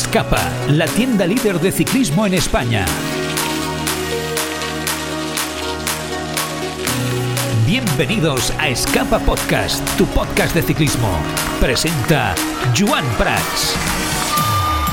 Escapa, la tienda líder de ciclismo en España. Bienvenidos a Escapa Podcast, tu podcast de ciclismo. Presenta Joan Prats.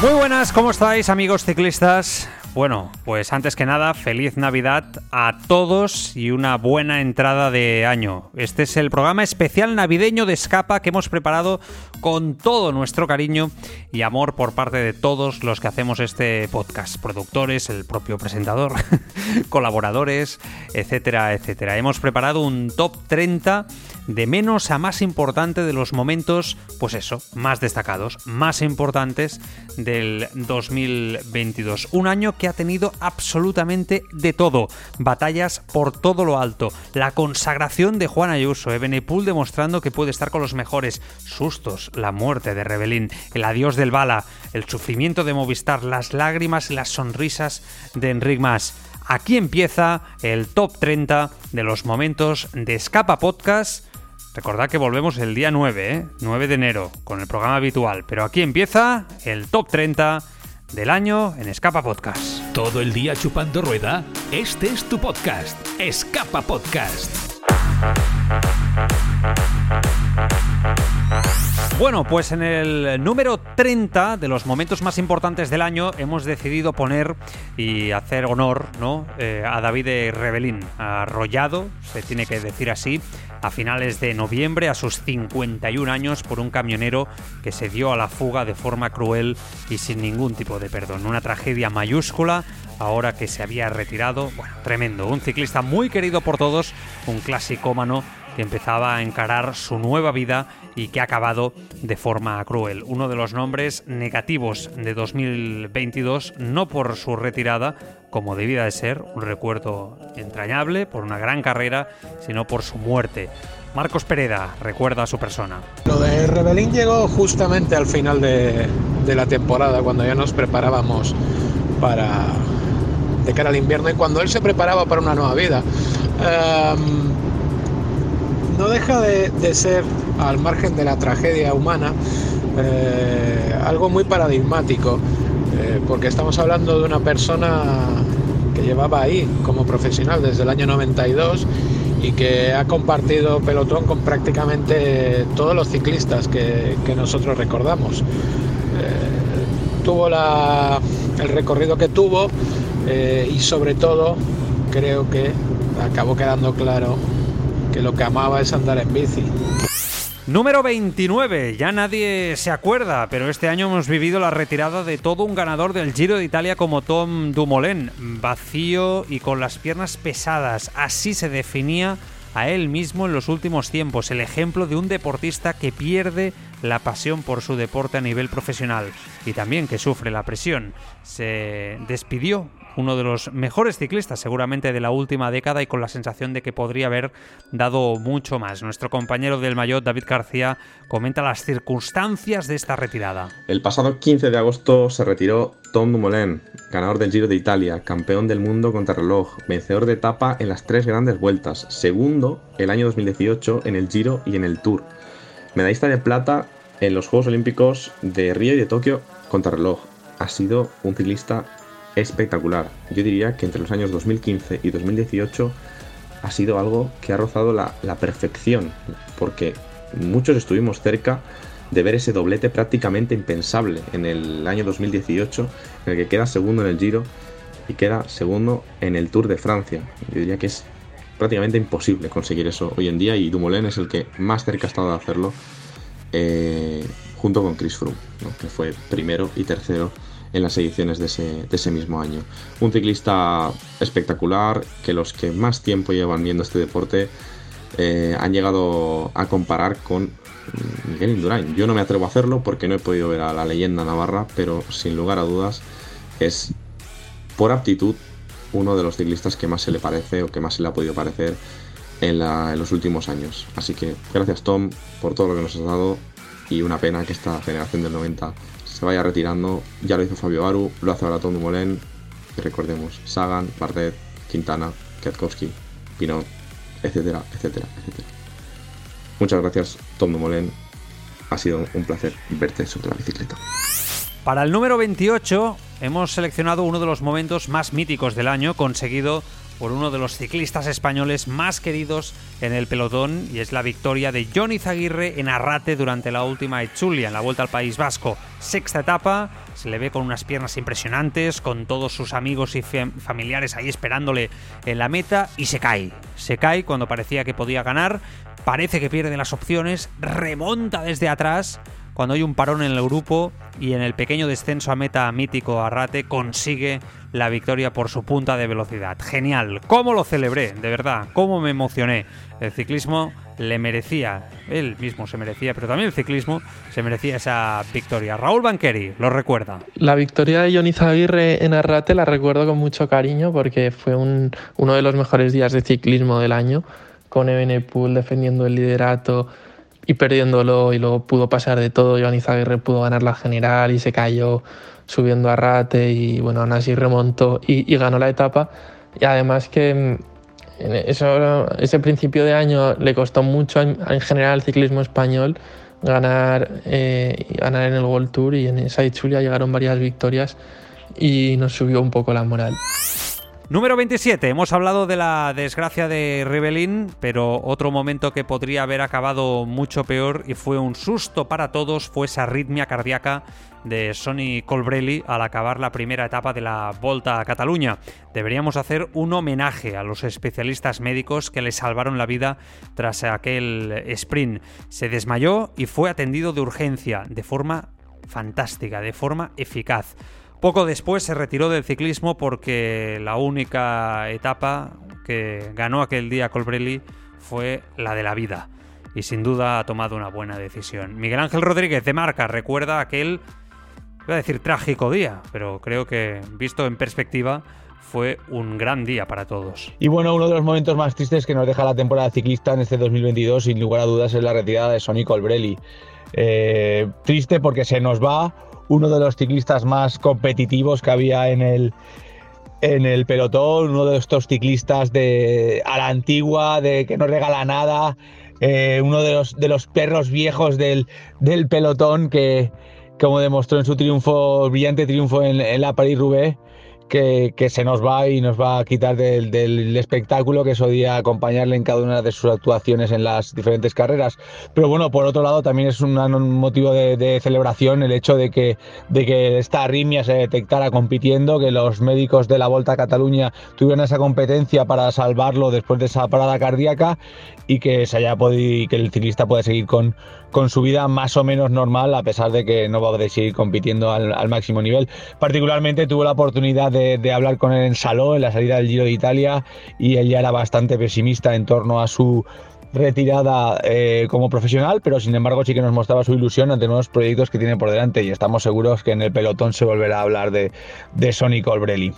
Muy buenas, ¿cómo estáis amigos ciclistas? Bueno, pues antes que nada, feliz Navidad a todos y una buena entrada de año. Este es el programa especial navideño de Escapa que hemos preparado con todo nuestro cariño y amor por parte de todos los que hacemos este podcast, productores, el propio presentador, colaboradores, etcétera, etcétera. Hemos preparado un top 30 de menos a más importante de los momentos, pues eso, más destacados, más importantes del 2022. Un año que ha tenido absolutamente de todo. Batallas por todo lo alto. La consagración de Juan Ayuso, Ebenepul demostrando que puede estar con los mejores. Sustos, la muerte de Rebelín, el adiós del Bala, el sufrimiento de Movistar, las lágrimas y las sonrisas de Enric Mas. Aquí empieza el top 30 de los momentos de Escapa Podcast Recordad que volvemos el día 9, ¿eh? 9 de enero, con el programa habitual. Pero aquí empieza el top 30 del año en Escapa Podcast. ¿Todo el día chupando rueda? Este es tu podcast, Escapa Podcast. Bueno, pues en el número 30 de los momentos más importantes del año hemos decidido poner y hacer honor ¿no? Eh, a David Rebelín, arrollado, se tiene que decir así, a finales de noviembre a sus 51 años por un camionero que se dio a la fuga de forma cruel y sin ningún tipo de perdón. Una tragedia mayúscula ahora que se había retirado. Bueno, tremendo. Un ciclista muy querido por todos, un clasicómano que empezaba a encarar su nueva vida y que ha acabado de forma cruel. Uno de los nombres negativos de 2022, no por su retirada, como debía de ser, un recuerdo entrañable por una gran carrera, sino por su muerte. Marcos Pereda recuerda a su persona. Lo de Rebelín llegó justamente al final de, la temporada, cuando ya nos preparábamos para de cara al invierno y cuando él se preparaba para una nueva vida. Em, no deja de, ser, al margen de la tragedia humana, eh, algo muy paradigmático, eh, porque estamos hablando de una persona que llevaba ahí como profesional desde el año 92 y que ha compartido pelotón con prácticamente todos los ciclistas que, nosotros recordamos. Eh, tuvo el recorrido que tuvo y sobre todo creo que acabó quedando claro que lo que amaba es andar en bici. Número 29. Ya nadie se acuerda, pero este año hemos vivido la retirada de todo un ganador del Giro de Italia como Tom Dumoulin. Vacío y con las piernas pesadas. Así se definía a él mismo en los últimos tiempos. El ejemplo de un deportista que pierde la pasión por su deporte a nivel profesional y también que sufre la presión. Se despidió uno de los mejores ciclistas seguramente de la última década y con la sensación de que podría haber dado mucho más. Nuestro compañero del Mayotte, David García, comenta las circunstancias de esta retirada. El pasado 15 de agosto se retiró Tom Dumoulin, ganador del Giro de Italia, campeón del mundo contra reloj, vencedor de etapa en las tres grandes vueltas, segundo el año 2018 en el Giro y en el Tour, medallista de plata en los Juegos Olímpicos de Río y de Tokio contra reloj. Ha sido un ciclista espectacular. Yo diría que entre los años 2015 y 2018 ha sido algo que ha rozado la, perfección, porque muchos estuvimos cerca de ver ese doblete prácticamente impensable en el año 2018, en el que queda segundo en el Giro y queda segundo en el Tour de Francia. Yo diría que es prácticamente imposible conseguir eso hoy en día y Dumoulin es el que más cerca ha estado de hacerlo eh, junto con Chris Froome, que fue primero y tercero en las ediciones de ese, mismo año. Un ciclista espectacular que los que más tiempo llevan viendo este deporte eh, han llegado a comparar con Miguel Indurain. Yo no me atrevo a hacerlo porque no he podido ver a la leyenda navarra, pero sin lugar a dudas es por aptitud uno de los ciclistas que más se le parece o que más se le ha podido parecer en, en los últimos años. Así que gracias Tom por todo lo que nos has dado y una pena que esta generación del 90 se vaya retirando. Ya lo hizo Fabio Aru, lo hace ahora Tom Dumoulin. Y recordemos, Sagan, Bardet, Quintana, Kwiatkowski, Pinot, etcétera, etcétera, etcétera. Muchas gracias, Tom Dumoulin. Ha sido un placer verte sobre la bicicleta. Para el número 28 hemos seleccionado uno de los momentos más míticos del año, conseguido por uno de los ciclistas españoles más queridos en el pelotón y es la victoria de Johnny Zaguirre en Arrate durante la última Etzulia en la Vuelta al País Vasco. Sexta etapa, se le ve con unas piernas impresionantes, con todos sus amigos y familiares ahí esperándole en la meta y se cae. Se cae cuando parecía que podía ganar, parece que pierde las opciones, remonta desde atrás cuando hay un parón en el grupo y en el pequeño descenso a meta mítico Arrate consigue la victoria por su punta de velocidad. Genial, ¿cómo lo celebré? De verdad, ¿cómo me emocioné? El ciclismo le merecía, él mismo se merecía, pero también el ciclismo se merecía esa victoria. Raúl Banqueri lo recuerda. La victoria de Johnny Zaguirre en Arrate la recuerdo con mucho cariño porque fue un, uno de los mejores días de ciclismo del año, con Ebenepool defendiendo el liderato y perdiéndolo y luego pudo pasar de todo. Joan Izaguirre pudo ganar la general y se cayó subiendo a rate y bueno, aún así remontó y, ganó la etapa. Y además que mm, eso, ese principio de año le costó mucho en, general al ciclismo español ganar, eh, ganar en el World Tour y en esa Itzulia llegaron varias victorias y nos subió un poco la moral. Número 27. Hemos hablado de la desgracia de Rebelín, pero otro momento que podría haber acabado mucho peor y fue un susto para todos fue esa arritmia cardíaca de Sonny Colbrelli al acabar la primera etapa de la Volta a Cataluña. Deberíamos hacer un homenaje a los especialistas médicos que le salvaron la vida tras aquel sprint. Se desmayó y fue atendido de urgencia, de forma fantástica, de forma eficaz. Poco después se retiró del ciclismo porque la única etapa que ganó aquel día Colbrelli fue la de la vida. Y sin duda ha tomado una buena decisión. Miguel Ángel Rodríguez de Marca recuerda aquel, iba a decir trágico día, pero creo que visto en perspectiva fue un gran día para todos. Y bueno, uno de los momentos más tristes que nos deja la temporada ciclista en este 2022, sin lugar a dudas, es la retirada de Sonny Colbrelli. Eh, triste porque se nos va uno de los ciclistas más competitivos que había en el, en el pelotón, uno de estos ciclistas de, a la antigua, de que no regala nada, eh, uno de los, de los perros viejos del, del, pelotón que, como demostró en su triunfo, brillante triunfo en, en la Paris-Roubaix, que, se nos va y nos va a quitar del, espectáculo que solía acompañarle en cada una de sus actuaciones en las diferentes carreras. Pero bueno, por otro lado, también es un, motivo de, celebración el hecho de que, de que esta arritmia se detectara compitiendo, que los médicos de la Volta a Cataluña tuvieran esa competencia para salvarlo después de esa parada cardíaca y que se haya podido, que el ciclista pueda seguir con, con su vida más o menos normal, a pesar de que no va a poder seguir compitiendo al, máximo nivel. Particularmente tuve la oportunidad de, hablar con él en Saló, en la salida del Giro de Italia, y él ya era bastante pesimista en torno a su retirada eh, como profesional, pero sin embargo sí que nos mostraba su ilusión ante nuevos proyectos que tiene por delante y estamos seguros que en el pelotón se volverá a hablar de, de Sonny Colbrelli.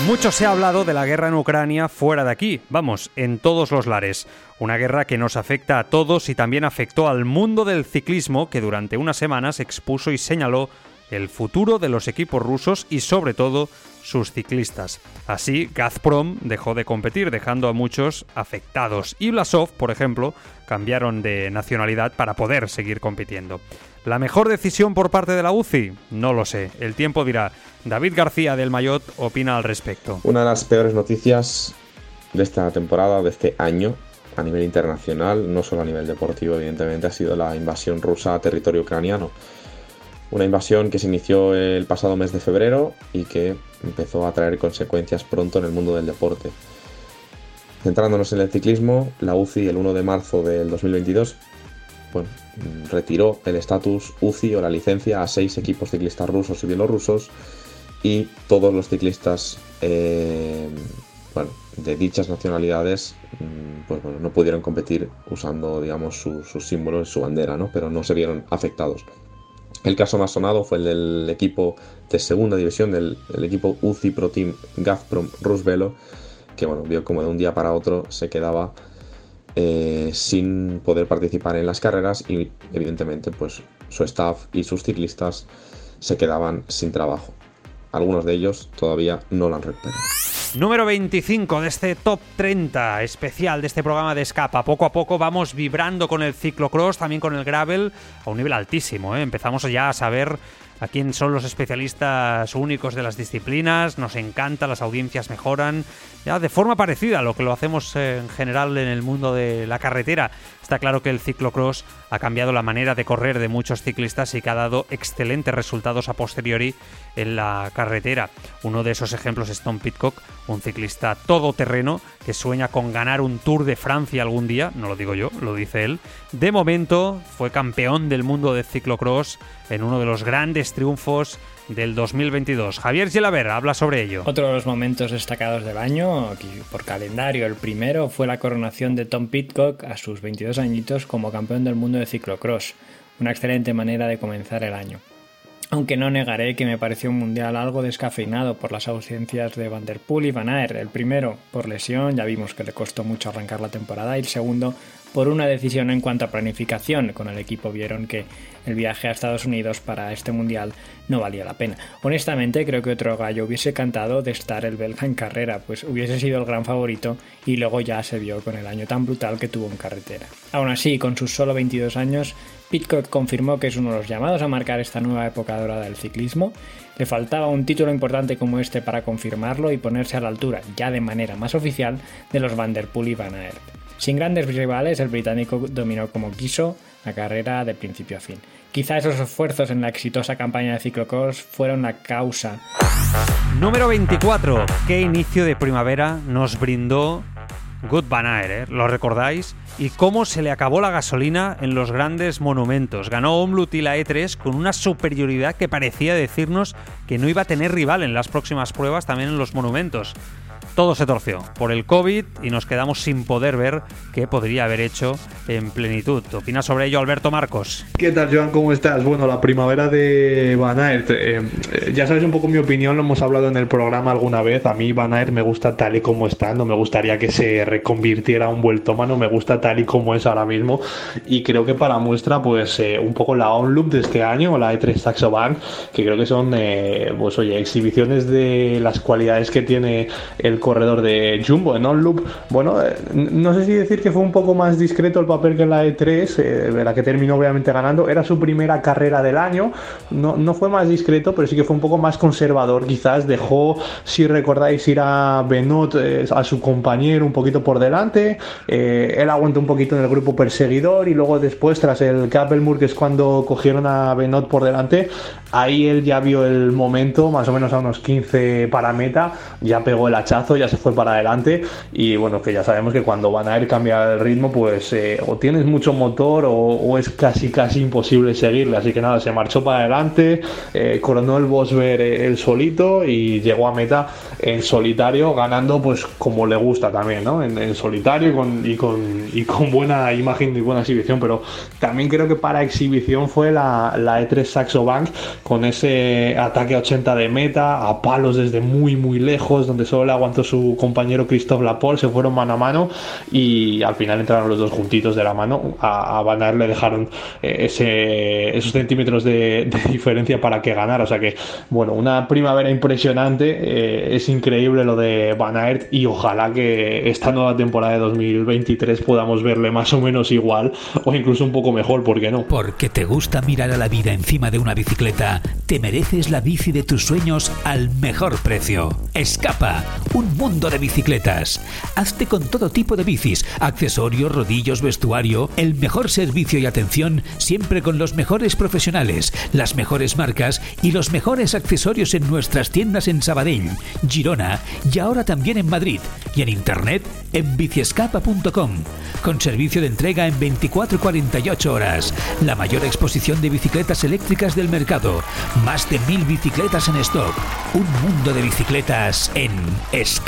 Mucho se ha hablado de la guerra en Ucrania fuera de aquí, vamos, en todos los lares. Una guerra que nos afecta a todos y también afectó al mundo del ciclismo que durante unas semanas expuso y señaló el futuro de los equipos rusos y sobre todo sus ciclistas. Así, Gazprom dejó de competir, dejando a muchos afectados. Y Blasov, por ejemplo, cambiaron de nacionalidad para poder seguir compitiendo. ¿La mejor decisión por parte de la UCI? No lo sé. El tiempo dirá. David García del Mayot opina al respecto. Una de las peores noticias de esta temporada, de este año, a nivel internacional, no solo a nivel deportivo, evidentemente, ha sido la invasión rusa a territorio ucraniano. Una invasión que se inició el pasado mes de febrero y que empezó a traer consecuencias pronto en el mundo del deporte. Centrándonos en el ciclismo, la UCI el 1 de marzo del 2022 bueno, retiró el estatus UCI o la licencia a seis equipos ciclistas rusos y bielorrusos y todos los ciclistas eh, de dichas nacionalidades mm, pues no pudieron competir usando digamos sus símbolos, su bandera, ¿no? pero no se vieron afectados. El caso más sonado fue el del equipo de segunda división, del equipo UCI Pro Team Gazprom Rusvelo, que bueno, vio como de un día para otro se quedaba eh, sin poder participar en las carreras y evidentemente pues su staff y sus ciclistas se quedaban sin trabajo. Algunos de ellos todavía no lo han recuperado. Número 25 de este top 30 especial de este programa de escapa. Poco a poco vamos vibrando con el ciclocross, también con el gravel, a un nivel altísimo. ¿eh? Empezamos ya a saber a quién son los especialistas únicos de las disciplinas, nos encanta, las audiencias mejoran, ya de forma parecida a lo que lo hacemos en general en el mundo de la carretera. Está claro que el ciclocross ha cambiado la manera de correr de muchos ciclistas y que ha dado excelentes resultados a posteriori en la carretera. Uno de esos ejemplos es Tom Pitcock, un ciclista todoterreno que sueña con ganar un Tour de Francia algún día, no lo digo yo, lo dice él. De momento fue campeón del mundo de ciclocross en uno de los grandes triunfos del 2022. Javier Gelaber habla sobre ello. Otro de los momentos destacados del año, por calendario, el primero fue la coronación de Tom Pitcock a sus 22 añitos como campeón del mundo de ciclocross. Una excelente manera de comenzar el año. Aunque no negaré que me pareció un mundial algo descafeinado por las ausencias de Van der Poel y Van Aert. El primero por lesión, ya vimos que le costó mucho arrancar la temporada, y el segundo por una decisión en cuanto a planificación. Con el equipo vieron que el viaje a Estados Unidos para este mundial no valía la pena. Honestamente, creo que otro gallo hubiese cantado de estar el belga en carrera, pues hubiese sido el gran favorito y luego ya se vio con el año tan brutal que tuvo en carretera. Aún así, con sus solo 22 años, Pitcock confirmó que es uno de los llamados a marcar esta nueva época dorada del ciclismo. Le faltaba un título importante como este para confirmarlo y ponerse a la altura, ya de manera más oficial, de los Van der Poel y Van Aert. Sin grandes rivales, el británico dominó como quiso la carrera de principio a fin. Quizá esos esfuerzos en la exitosa campaña de ciclocross fueron la causa. Número 24. ¿Qué inicio de primavera nos brindó Good Van Aert? eh? ¿Lo recordáis? Y cómo se le acabó la gasolina en los grandes monumentos. Ganó Omlut y la E3 con una superioridad que parecía decirnos que no iba a tener rival en las próximas pruebas también en los monumentos. Todo se torció por el COVID y nos quedamos sin poder ver qué podría haber hecho en plenitud. ¿Opina sobre ello Alberto Marcos? ¿Qué tal, Joan? ¿Cómo estás? Bueno, la primavera de Van Aert. eh, eh, ya sabes un poco mi opinión, lo hemos hablado en el programa alguna vez. A mí Van Aert me gusta tal y como está, no me gustaría que se reconvirtiera a un vueltómano, me gusta tal y como es ahora mismo. Y creo que para muestra, pues eh, un poco la on-loop de este año, la E3 Saxo Bank, que creo que son, pues oye, exhibiciones de las cualidades que tiene el corredor de Jumbo en on-loop. Bueno, eh, no sé si decir que fue un poco más discreto el papel que en la E3, eh, la que terminó obviamente ganando. Era su primera carrera del año, no, no fue más discreto, pero sí que fue un poco más conservador. Quizás dejó, si recordáis, ir a Benot, eh, a su compañero, un poquito por delante. Él aguantó un poquito en el grupo perseguidor y luego después, tras el Kappelmur, que es cuando cogieron a Benot por delante, ahí él ya vio el momento, más o menos a unos 15 para meta, ya pegó el hachazo, ya se fue para adelante y bueno, que ya sabemos que cuando Van Aert cambia el ritmo, pues eh, o tienes mucho motor o, es casi casi imposible seguirle, así que nada, se marchó para adelante, eh, coronó el Bosber el solito y llegó a meta en solitario, ganando pues como le gusta también, ¿no? En, en solitario y con, y, con, y con buena imagen y buena exhibición, pero también creo que para exhibición fue la, la E3 Saxo Bank con ese ataque a 80 de meta, a palos desde muy muy lejos, donde solo le aguantó su compañero Christophe Laporte, se fueron mano a mano y al final entraron los dos juntitos de la mano. A, Van Aert le dejaron eh, ese, esos centímetros de, de, diferencia para que ganara. O sea que, bueno, una primavera impresionante. Eh, es increíble lo de Van Aert y ojalá que esta nueva temporada de 2023 podamos verle más o menos igual o incluso un poco mejor, ¿por qué no? Porque te gusta mirar a la vida encima de una bicicleta, te mereces la bici de tus sueños al mejor precio. Escapa, un mundo de bicicletas. Hazte con todo tipo de bicis, accesorios, rodillos, vestuario, el mejor servicio y atención siempre con los mejores profesionales, las mejores marcas y los mejores accesorios en nuestras tiendas en Sabadell, Girona y ahora también en Madrid y en internet en biciescapa.com con servicio de entrega en 24-48 horas, la mayor exposición de bicicletas eléctricas del mercado, más de mil bicicletas en stock, un mundo de bicicletas en Escapa.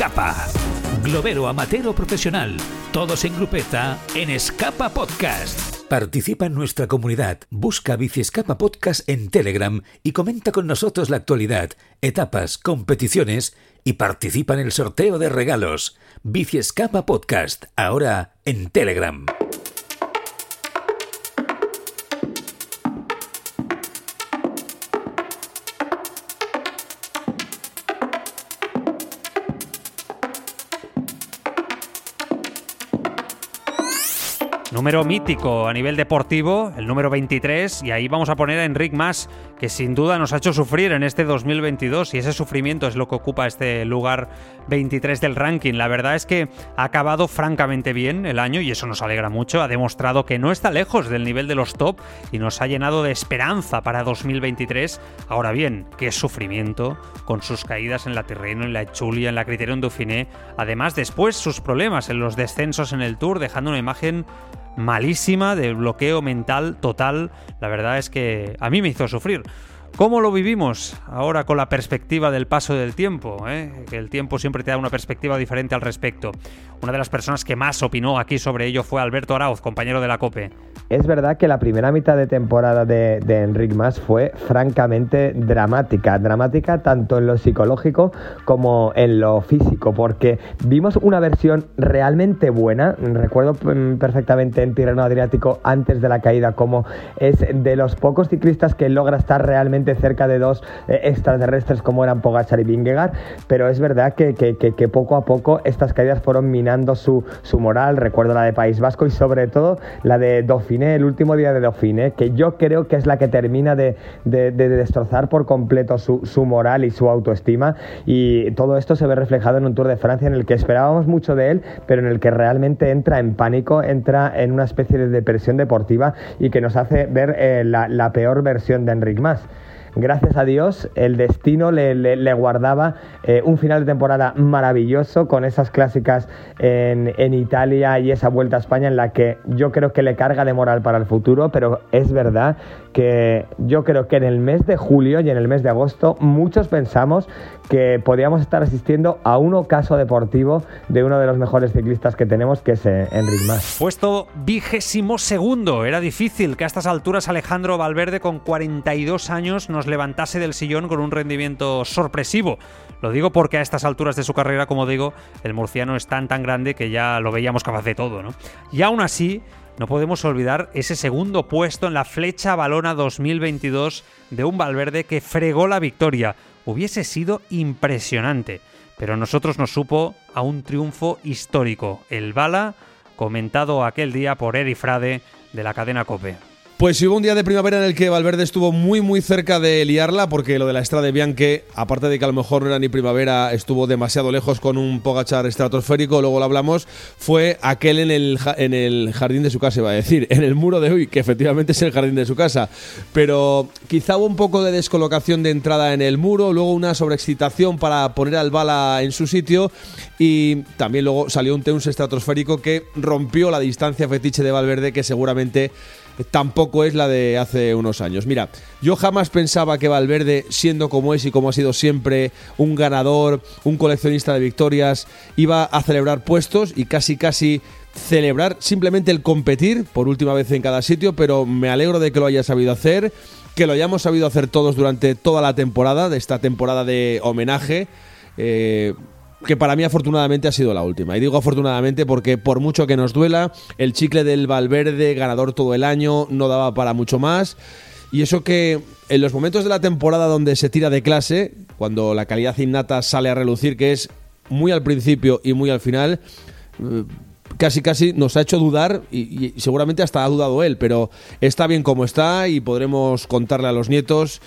Globero amateur o profesional, todos en grupeta en Escapa Podcast. Participa en nuestra comunidad, busca Bici Escapa Podcast en Telegram y comenta con nosotros la actualidad, etapas, competiciones y participa en el sorteo de regalos. Bici Escapa Podcast, ahora en Telegram. Número mítico a nivel deportivo, el número 23, y ahí vamos a poner a Enric Mas, que sin duda nos ha hecho sufrir en este 2022 y ese sufrimiento es lo que ocupa este lugar 23 del ranking. La verdad es que ha acabado francamente bien el año y eso nos alegra mucho. Ha demostrado que no está lejos del nivel de los top y nos ha llenado de esperanza para 2023. Ahora bien, qué sufrimiento con sus caídas en la Terreno, en la Chulia, en la Criterion Dauphiné. Además, después sus problemas en los descensos en el Tour, dejando una imagen malísima, de bloqueo mental total. La verdad es que a mí me hizo sufrir. ¿Cómo lo vivimos ahora con la perspectiva del paso del tiempo? Eh? Que el tiempo siempre te da una perspectiva diferente al respecto. Una de las personas que más opinó aquí sobre ello fue Alberto Arauz, compañero de la COPE. Es verdad que la primera mitad de temporada de, de Enric Mas fue francamente dramática. Dramática tanto en lo psicológico como en lo físico, porque vimos una versión realmente buena. Recuerdo mm, perfectamente en Tirreno Adriático antes de la caída como es de los pocos ciclistas que logra estar realmente cerca de dos eh, extraterrestres como eran Pogachar y Vingegaard, pero es verdad que, que, poco a poco estas caídas fueron minando su, su, moral. Recuerdo la de País Vasco y sobre todo la de Dauphiné, el último día de Dauphiné, que yo creo que es la que termina de, de, de destrozar por completo su, su, moral y su autoestima. Y todo esto se ve reflejado en un Tour de Francia en el que esperábamos mucho de él, pero en el que realmente entra en pánico, entra en una especie de depresión deportiva y que nos hace ver eh, la, la peor versión de Enric Mas gracias a Dios, el destino le, le, le guardaba eh, un final de temporada maravilloso con esas clásicas en, en, Italia y esa vuelta a España en la que yo creo que le carga de moral para el futuro, pero es verdad que yo creo que en el mes de julio y en el mes de agosto muchos pensamos que podíamos estar asistiendo a un ocaso deportivo de uno de los mejores ciclistas que tenemos, que es eh, Enric Mas. Puesto vigésimo segundo. Era difícil que a estas alturas Alejandro Valverde, con 42 años, nos levantase del sillón con un rendimiento sorpresivo. Lo digo porque a estas alturas de su carrera, como digo, el murciano es tan tan grande que ya lo veíamos capaz de todo, ¿no? Y aún así, no podemos olvidar ese segundo puesto en la flecha balona 2022 de un Valverde que fregó la victoria. Hubiese sido impresionante, pero a nosotros nos supo a un triunfo histórico. El Bala, comentado aquel día por Eri Frade de la cadena Cope. Pues hubo un día de primavera en el que Valverde estuvo muy muy cerca de liarla porque lo de la Estrada de Bianche, aparte de que a lo mejor no era ni primavera, estuvo demasiado lejos con un Pogachar estratosférico, luego lo hablamos, fue aquel en el, en el jardín de su casa, iba a decir, en el muro de hoy, que efectivamente es el jardín de su casa. Pero quizá hubo un poco de descolocación de entrada en el muro, luego una sobreexcitación para poner al bala en su sitio y también luego salió un Teuns estratosférico que rompió la distancia fetiche de Valverde que seguramente tampoco es la de hace unos años. Mira, yo jamás pensaba que Valverde, siendo como es y como ha sido siempre un ganador, un coleccionista de victorias, iba a celebrar puestos y casi casi celebrar simplemente el competir por última vez en cada sitio, pero me alegro de que lo haya sabido hacer, que lo hayamos sabido hacer todos durante toda la temporada, de esta temporada de homenaje. Eh, que para mí afortunadamente ha sido la última. Y digo afortunadamente porque por mucho que nos duela, el chicle del Valverde, ganador todo el año, no daba para mucho más. Y eso que en los momentos de la temporada donde se tira de clase, cuando la calidad innata sale a relucir, que es muy al principio y muy al final, casi casi nos ha hecho dudar y, y seguramente hasta ha dudado él, pero está bien como está y podremos contarle a los nietos.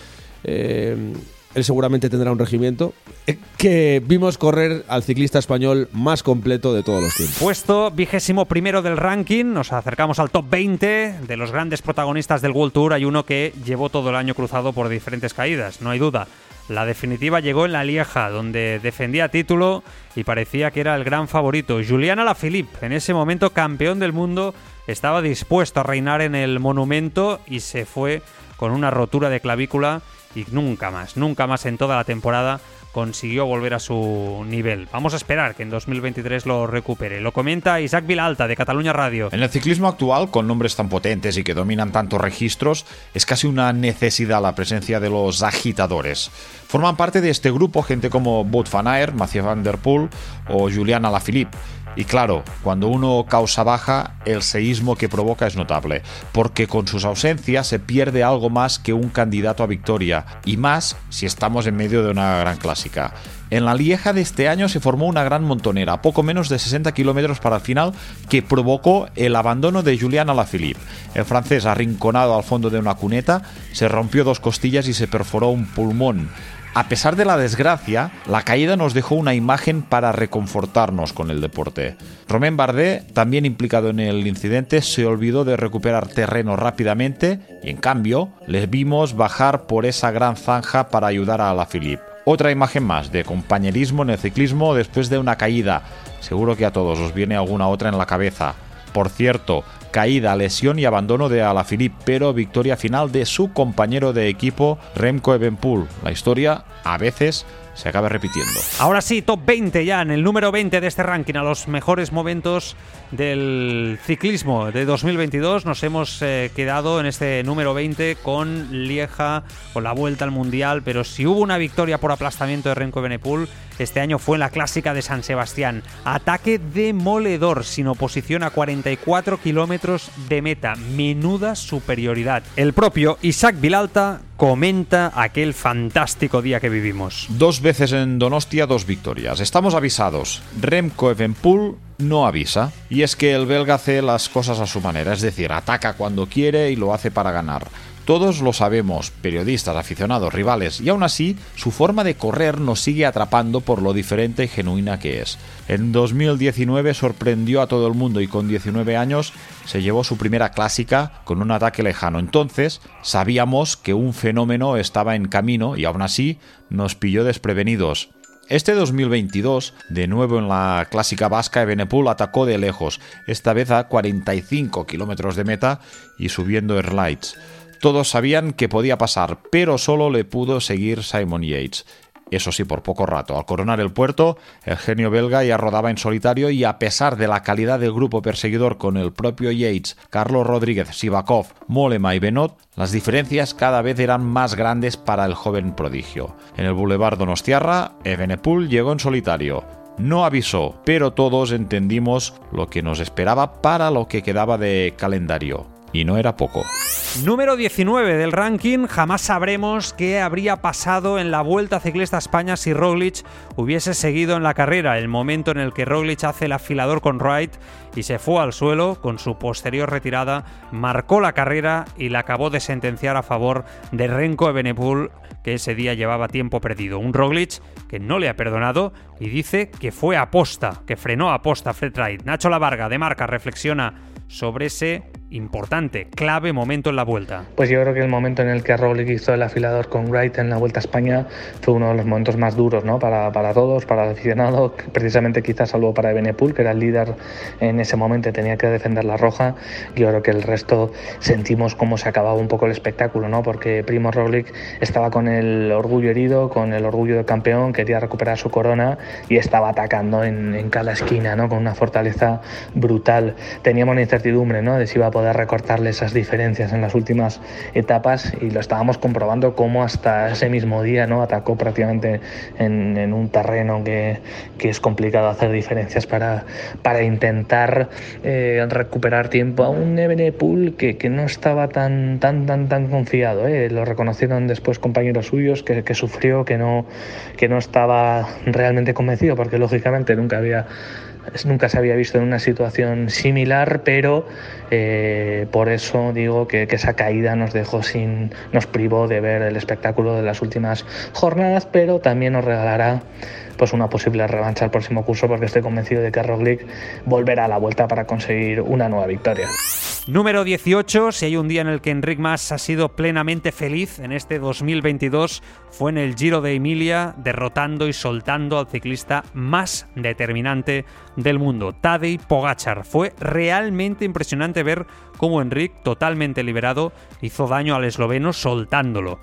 Eh, él seguramente tendrá un regimiento, eh, que vimos correr al ciclista español más completo de todos los tiempos. Puesto vigésimo primero del ranking, nos acercamos al top 20 de los grandes protagonistas del World Tour. Hay uno que llevó todo el año cruzado por diferentes caídas, no hay duda. La definitiva llegó en la Lieja, donde defendía título y parecía que era el gran favorito. Juliana Lafilippe, en ese momento campeón del mundo, estaba dispuesto a reinar en el monumento y se fue con una rotura de clavícula y nunca más, nunca más en toda la temporada consiguió volver a su nivel. Vamos a esperar que en 2023 lo recupere. Lo comenta Isaac Vilalta de Cataluña Radio. En el ciclismo actual, con nombres tan potentes y que dominan tantos registros, es casi una necesidad la presencia de los agitadores. Forman parte de este grupo gente como Bout van Aert, Mathieu van der Poel o Julian Alaphilippe y claro, cuando uno causa baja, el seísmo que provoca es notable, porque con sus ausencias se pierde algo más que un candidato a victoria, y más si estamos en medio de una gran clásica. En la Lieja de este año se formó una gran montonera, poco menos de 60 kilómetros para el final, que provocó el abandono de Julian Alaphilippe. El francés, arrinconado al fondo de una cuneta, se rompió dos costillas y se perforó un pulmón. A pesar de la desgracia, la caída nos dejó una imagen para reconfortarnos con el deporte. Romain Bardet, también implicado en el incidente, se olvidó de recuperar terreno rápidamente y en cambio les vimos bajar por esa gran zanja para ayudar a Alaphilippe. Otra imagen más de compañerismo en el ciclismo después de una caída. Seguro que a todos os viene alguna otra en la cabeza. Por cierto, caída, lesión y abandono de Alaphilippe, pero victoria final de su compañero de equipo Remco Evenpool. La historia, a veces, se acaba repitiendo. Ahora sí, top 20 ya, en el número 20 de este ranking, a los mejores momentos del ciclismo de 2022. Nos hemos eh, quedado en este número 20 con Lieja, con la vuelta al Mundial, pero si hubo una victoria por aplastamiento de Renko Benepul, este año fue en la clásica de San Sebastián. Ataque demoledor, sin oposición a 44 kilómetros de meta. Menuda superioridad. El propio Isaac Vilalta comenta aquel fantástico día que vivimos. Dos veces en Donostia, dos victorias. Estamos avisados. Remco Evenpool no avisa. Y es que el belga hace las cosas a su manera, es decir, ataca cuando quiere y lo hace para ganar. Todos lo sabemos, periodistas, aficionados, rivales, y aún así su forma de correr nos sigue atrapando por lo diferente y genuina que es. En 2019 sorprendió a todo el mundo y con 19 años se llevó su primera clásica con un ataque lejano. Entonces sabíamos que un fenómeno estaba en camino y aún así nos pilló desprevenidos. Este 2022, de nuevo en la clásica vasca, Ebenepul atacó de lejos, esta vez a 45 kilómetros de meta y subiendo slides. Todos sabían que podía pasar, pero solo le pudo seguir Simon Yates. Eso sí, por poco rato. Al coronar el puerto, el genio belga ya rodaba en solitario y a pesar de la calidad del grupo perseguidor con el propio Yates, Carlos Rodríguez, Sivakov, Molema y Benot, las diferencias cada vez eran más grandes para el joven prodigio. En el Boulevard Donostiarra, Evenepoel llegó en solitario. No avisó, pero todos entendimos lo que nos esperaba para lo que quedaba de calendario y no era poco. Número 19 del ranking, jamás sabremos qué habría pasado en la Vuelta Ciclista a España si Roglic hubiese seguido en la carrera, el momento en el que Roglic hace el afilador con Wright y se fue al suelo con su posterior retirada, marcó la carrera y la acabó de sentenciar a favor de Renko Evenepoel, que ese día llevaba tiempo perdido. Un Roglic que no le ha perdonado y dice que fue aposta, que frenó aposta Fred Wright. Nacho Lavarga de Marca reflexiona sobre ese importante, clave momento en la vuelta. Pues yo creo que el momento en el que Roglic hizo el afilador con Wright en la Vuelta a España fue uno de los momentos más duros ¿no? para, para todos, para el aficionado, precisamente quizás salvo para Ebenepul, que era el líder en ese momento y tenía que defender la roja. Yo creo que el resto sentimos cómo se acababa un poco el espectáculo, ¿no? porque Primo Roglic estaba con el orgullo herido, con el orgullo de campeón, quería recuperar su corona y estaba atacando en, en cada esquina ¿no? con una fortaleza brutal. Teníamos la incertidumbre ¿no? de si iba a poder recortarle esas diferencias en las últimas etapas y lo estábamos comprobando cómo hasta ese mismo día no atacó prácticamente en, un terreno que, que, es complicado hacer diferencias para, para intentar eh, recuperar tiempo a un Ebenepool que, que no estaba tan tan tan tan confiado ¿eh? lo reconocieron después compañeros suyos que, que sufrió que no que no estaba realmente convencido porque lógicamente nunca había nunca se había visto en una situación similar, pero eh, por eso digo que, que, esa caída nos dejó sin, nos privó de ver el espectáculo de las últimas jornadas, pero también nos regalará pues una posible revancha al próximo curso porque estoy convencido de que Roglic volverá a la vuelta para conseguir una nueva victoria. Número 18, si hay un día en el que Enric Mas ha sido plenamente feliz en este 2022, fue en el Giro de Emilia, derrotando y soltando al ciclista más determinante del mundo, Tadej Pogachar. Fue realmente impresionante ver cómo Enric, totalmente liberado, hizo daño al esloveno soltándolo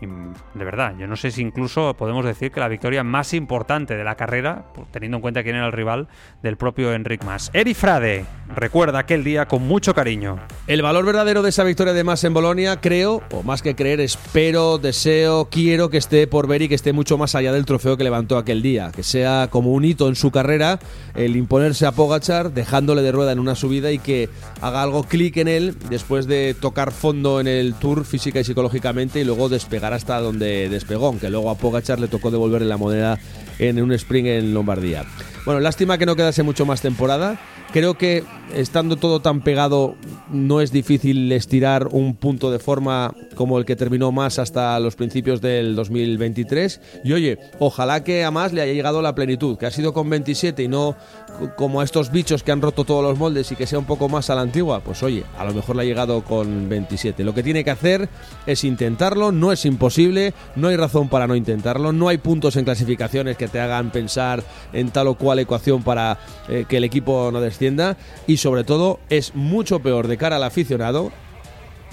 de verdad, yo no sé si incluso podemos decir que la victoria más importante de la carrera, teniendo en cuenta quién era el rival del propio Enric Mas. Eri Frade recuerda aquel día con mucho cariño. El valor verdadero de esa victoria de Mas en Bolonia, creo, o más que creer, espero, deseo, quiero que esté por ver y que esté mucho más allá del trofeo que levantó aquel día. Que sea como un hito en su carrera el imponerse a Pogachar, dejándole de rueda en una subida y que haga algo clic en él después de tocar fondo en el tour física y psicológicamente y luego despegar hasta donde despegó, aunque luego a Pogachar le tocó devolverle la moneda en un sprint en Lombardía. Bueno, lástima que no quedase mucho más temporada. Creo que estando todo tan pegado no es difícil estirar un punto de forma como el que terminó más hasta los principios del 2023. Y oye, ojalá que a más le haya llegado la plenitud, que ha sido con 27 y no como a estos bichos que han roto todos los moldes y que sea un poco más a la antigua. Pues oye, a lo mejor le ha llegado con 27. Lo que tiene que hacer es intentarlo, no es imposible, no hay razón para no intentarlo, no hay puntos en clasificaciones que te hagan pensar en tal o cual ecuación para eh, que el equipo no y sobre todo es mucho peor de cara al aficionado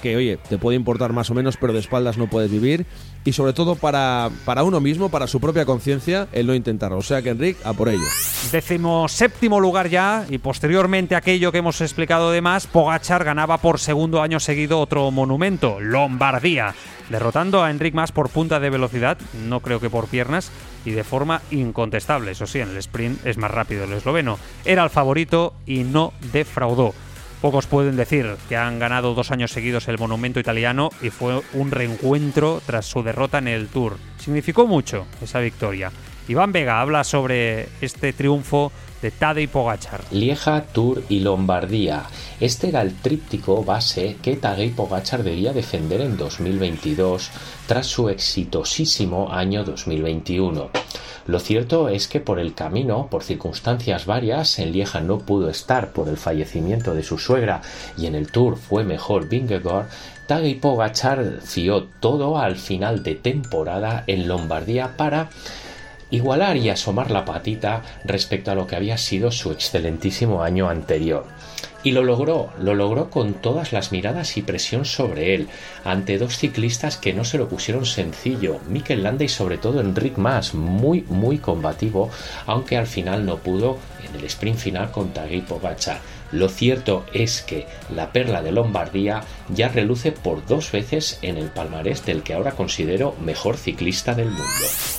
que oye, te puede importar más o menos, pero de espaldas no puedes vivir. Y sobre todo para, para uno mismo, para su propia conciencia, el no intentarlo. O sea que Enric, a por ello. Décimo séptimo lugar ya, y posteriormente aquello que hemos explicado de más, Pogachar ganaba por segundo año seguido otro monumento, Lombardía, derrotando a Enric Mas por punta de velocidad, no creo que por piernas, y de forma incontestable. Eso sí, en el sprint es más rápido el esloveno. Era el favorito y no defraudó. Pocos pueden decir que han ganado dos años seguidos el monumento italiano y fue un reencuentro tras su derrota en el Tour. Significó mucho esa victoria. Iván Vega habla sobre este triunfo de Tadej Pogachar. Lieja, Tour y Lombardía. Este era el tríptico base que Tadej Pogachar debía defender en 2022 tras su exitosísimo año 2021. Lo cierto es que por el camino, por circunstancias varias, en Lieja no pudo estar por el fallecimiento de su suegra y en el Tour fue mejor Vingegaard, Tadej Pogachar fió todo al final de temporada en Lombardía para igualar y asomar la patita respecto a lo que había sido su excelentísimo año anterior. Y lo logró, lo logró con todas las miradas y presión sobre él, ante dos ciclistas que no se lo pusieron sencillo, Mikel Landa y sobre todo Enric Mas, muy muy combativo, aunque al final no pudo en el sprint final con Pogacar. Lo cierto es que la perla de Lombardía ya reluce por dos veces en el palmarés del que ahora considero mejor ciclista del mundo.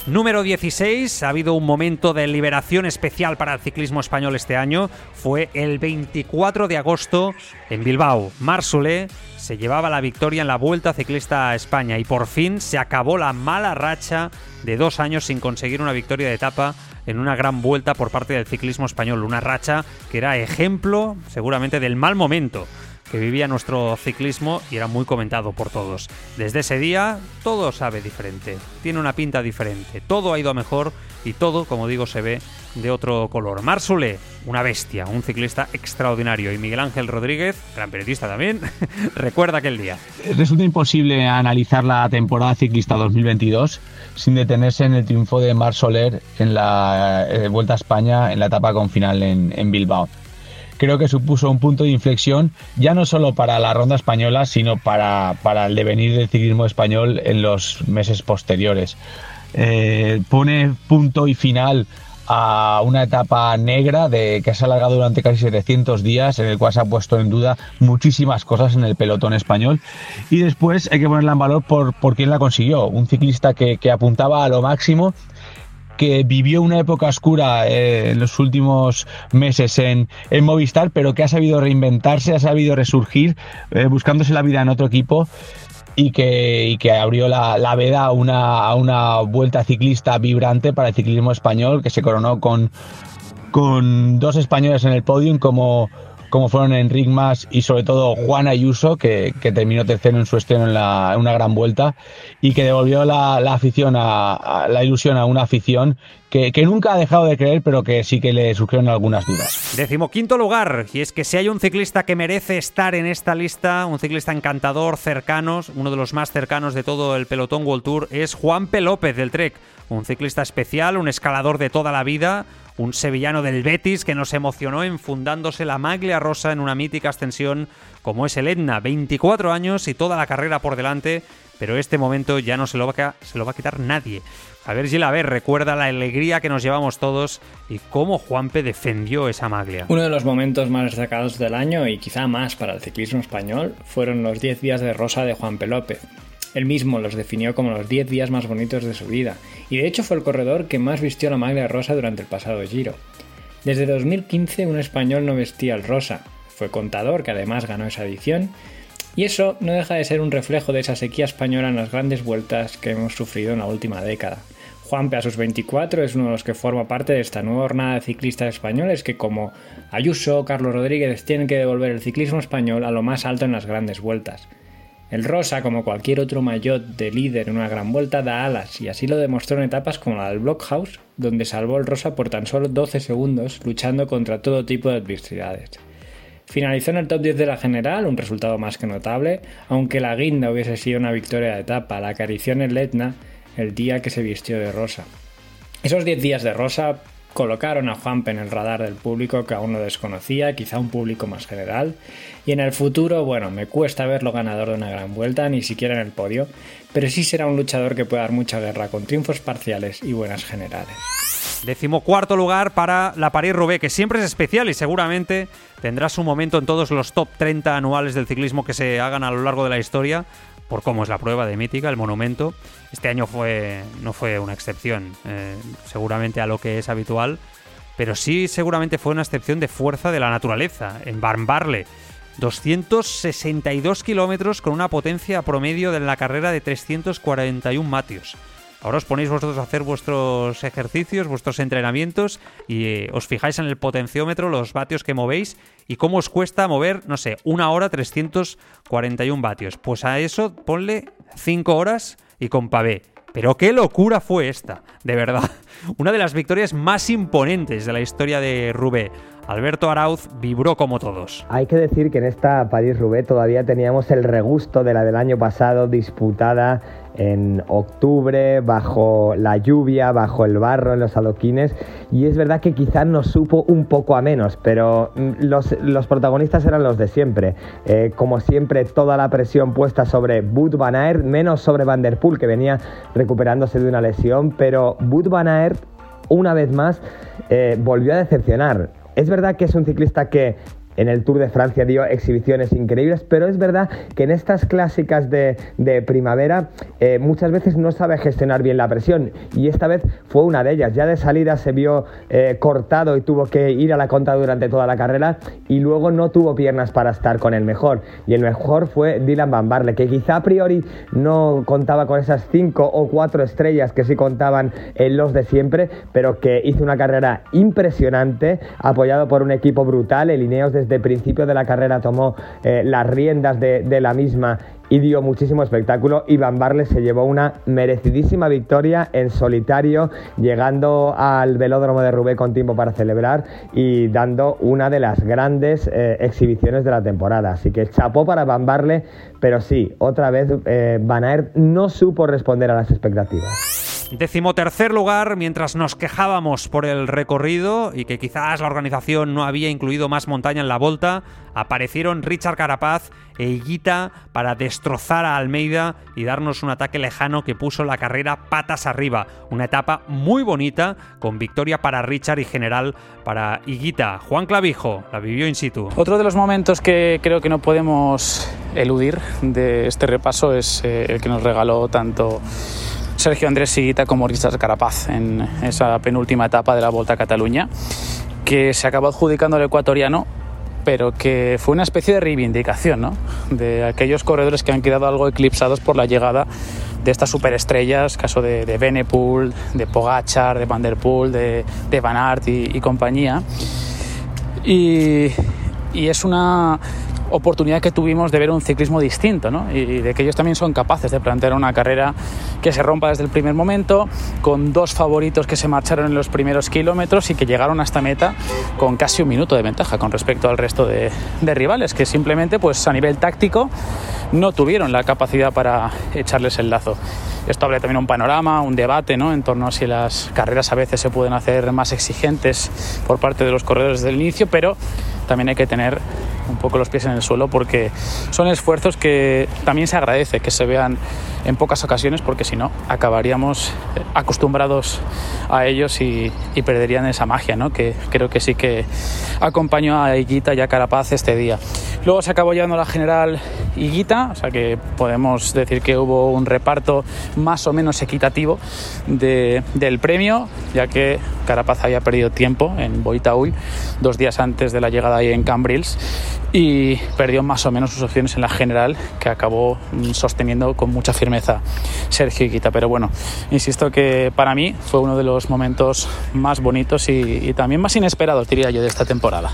Número 16. Ha habido un momento de liberación especial para el ciclismo español este año. Fue el 24 de agosto en Bilbao. Marsule se llevaba la victoria en la Vuelta Ciclista a España y por fin se acabó la mala racha de dos años sin conseguir una victoria de etapa en una gran vuelta por parte del ciclismo español. Una racha que era ejemplo seguramente del mal momento que vivía nuestro ciclismo y era muy comentado por todos. Desde ese día todo sabe diferente, tiene una pinta diferente, todo ha ido a mejor y todo, como digo, se ve de otro color. Marsule, una bestia, un ciclista extraordinario y Miguel Ángel Rodríguez, gran periodista también, recuerda aquel día. Resulta imposible analizar la temporada ciclista 2022 sin detenerse en el triunfo de Mar Soler en la eh, Vuelta a España en la etapa con final en, en Bilbao creo que supuso un punto de inflexión ya no solo para la ronda española, sino para, para el devenir del ciclismo español en los meses posteriores. Eh, pone punto y final a una etapa negra de que se ha alargado durante casi 700 días, en el cual se ha puesto en duda muchísimas cosas en el pelotón español. Y después hay que ponerla en valor por, por quién la consiguió. Un ciclista que, que apuntaba a lo máximo que vivió una época oscura eh, en los últimos meses en, en, Movistar, pero que ha sabido reinventarse, ha sabido resurgir, eh, buscándose la vida en otro equipo y que, y que abrió la, la veda a una, a una vuelta ciclista vibrante para el ciclismo español, que se coronó con, con dos españoles en el podium como como fueron Enric Mas y sobre todo Juan Ayuso, que, terminó tercero en su estreno en, la, una gran vuelta y que devolvió la, la afición a, a, la ilusión a una afición que, que, nunca ha dejado de creer, pero que sí que le surgieron algunas dudas. Decimoquinto lugar, y es que si hay un ciclista que merece estar en esta lista, un ciclista encantador, cercanos, uno de los más cercanos de todo el pelotón World Tour, es Juan P. López del Trek, un ciclista especial, un escalador de toda la vida, un sevillano del Betis que nos emocionó enfundándose la maglia rosa en una mítica ascensión como es el Etna, 24 años y toda la carrera por delante, pero este momento ya no se lo va a, se lo va a quitar nadie. A ver, Gil, a ver, recuerda la alegría que nos llevamos todos y cómo Juanpe defendió esa maglia. Uno de los momentos más destacados del año y quizá más para el ciclismo español fueron los 10 días de rosa de Juanpe López. Él mismo los definió como los 10 días más bonitos de su vida, y de hecho fue el corredor que más vistió la maglia rosa durante el pasado Giro. Desde 2015 un español no vestía el rosa, fue contador que además ganó esa edición, y eso no deja de ser un reflejo de esa sequía española en las grandes vueltas que hemos sufrido en la última década. Juanpe a sus 24 es uno de los que forma parte de esta nueva jornada de ciclistas españoles que como Ayuso, Carlos Rodríguez tienen que devolver el ciclismo español a lo más alto en las grandes vueltas. El rosa, como cualquier otro maillot de líder en una gran vuelta, da alas y así lo demostró en etapas como la del Blockhouse, donde salvó el rosa por tan solo 12 segundos luchando contra todo tipo de adversidades. Finalizó en el top 10 de la general, un resultado más que notable, aunque la guinda hubiese sido una victoria de etapa, la acarició en el Etna el día que se vistió de rosa. Esos 10 días de rosa colocaron a Juanpe en el radar del público que aún no desconocía, quizá un público más general, y en el futuro, bueno, me cuesta verlo ganador de una gran vuelta, ni siquiera en el podio, pero sí será un luchador que puede dar mucha guerra con triunfos parciales y buenas generales. Decimocuarto lugar para la París-Roubaix, que siempre es especial y seguramente tendrá su momento en todos los top 30 anuales del ciclismo que se hagan a lo largo de la historia, por cómo es la prueba de mítica, el monumento. Este año fue, no fue una excepción, eh, seguramente a lo que es habitual, pero sí seguramente fue una excepción de fuerza de la naturaleza, en Barnbarle. 262 kilómetros con una potencia promedio de la carrera de 341 vatios. Ahora os ponéis vosotros a hacer vuestros ejercicios, vuestros entrenamientos y eh, os fijáis en el potenciómetro, los vatios que movéis y cómo os cuesta mover, no sé, una hora 341 vatios. Pues a eso ponle 5 horas y con pavé. Pero qué locura fue esta, de verdad. Una de las victorias más imponentes de la historia de Rubé. Alberto Arauz vibró como todos. Hay que decir que en esta París-Roubaix todavía teníamos el regusto de la del año pasado disputada en octubre, bajo la lluvia, bajo el barro, en los adoquines, y es verdad que quizás nos supo un poco a menos, pero mm, los, protagonistas eran los de siempre. Eh, como siempre, toda la presión puesta sobre Bud Van Aert, menos sobre Van Der Poel, que venía recuperándose de una lesión, pero Bud Van Aert, una vez más, eh, volvió a decepcionar. Es verdad que es un ciclista que en el Tour de Francia dio exhibiciones increíbles, pero es verdad que en estas clásicas de, primavera eh, muchas veces no sabe gestionar bien la presión y esta vez fue una de ellas. Ya de salida se vio eh, cortado y tuvo que ir a la contra durante toda la carrera y luego no tuvo piernas para estar con el mejor. Y el mejor fue Dylan Van Barle, que quizá a priori no contaba con esas cinco o cuatro estrellas que sí contaban en los de siempre, pero que hizo una carrera impresionante, apoyado por un equipo brutal, el Ineos de desde principio de la carrera tomó eh, las riendas de, la misma y dio muchísimo espectáculo y Van Barle se llevó una merecidísima victoria en solitario, llegando al velódromo de Rubé con tiempo para celebrar y dando una de las grandes eh, exhibiciones de la temporada. Así que chapó para Van Barle, pero sí, otra vez eh, Van Aert no supo responder a las expectativas. Decimotercer lugar, mientras nos quejábamos por el recorrido y que quizás la organización no había incluido más montaña en la volta, aparecieron Richard Carapaz e Higuita para destrozar a Almeida y darnos un ataque lejano que puso la carrera patas arriba. Una etapa muy bonita, con victoria para Richard y general para Higuita. Juan Clavijo la vivió in situ. Otro de los momentos que creo que no podemos eludir de este repaso es eh, el que nos regaló tanto Sergio Andrés Siguita como Richard Carapaz en esa penúltima etapa de la Volta a Cataluña, que se acabó adjudicando al ecuatoriano, pero que fue una especie de reivindicación ¿no? de aquellos corredores que han quedado algo eclipsados por la llegada de estas superestrellas, caso de, de Benepool, de Pogachar, de Van Der Poel, de, de Van Aert y, compañía. Y, y es una oportunidad que tuvimos de ver un ciclismo distinto ¿no? y de que ellos también son capaces de plantear una carrera que se rompa desde el primer momento, con dos favoritos que se marcharon en los primeros kilómetros y que llegaron a esta meta con casi un minuto de ventaja con respecto al resto de, de rivales, que simplemente pues a nivel táctico no tuvieron la capacidad para echarles el lazo. Esto abre también un panorama, un debate ¿no? en torno a si las carreras a veces se pueden hacer más exigentes por parte de los corredores del inicio, pero también hay que tener un poco los pies en el suelo porque son esfuerzos que también se agradece que se vean en pocas ocasiones porque si no acabaríamos acostumbrados a ellos y, perderían esa magia ¿no? que creo que sí que acompañó a Higuita y a Carapaz este día. Luego se acabó llevando la general Higuita, o sea que podemos decir que hubo un reparto más o menos equitativo del premio, ya que Carapaz había perdido tiempo en Boitaúl dos días antes de la llegada ahí en Cambrils y perdió más o menos sus opciones en la general que acabó mm, sosteniendo con mucha firmeza Sergio Iquita. Pero bueno, insisto que para mí fue uno de los momentos más bonitos y, también más inesperados, diría yo, de esta temporada.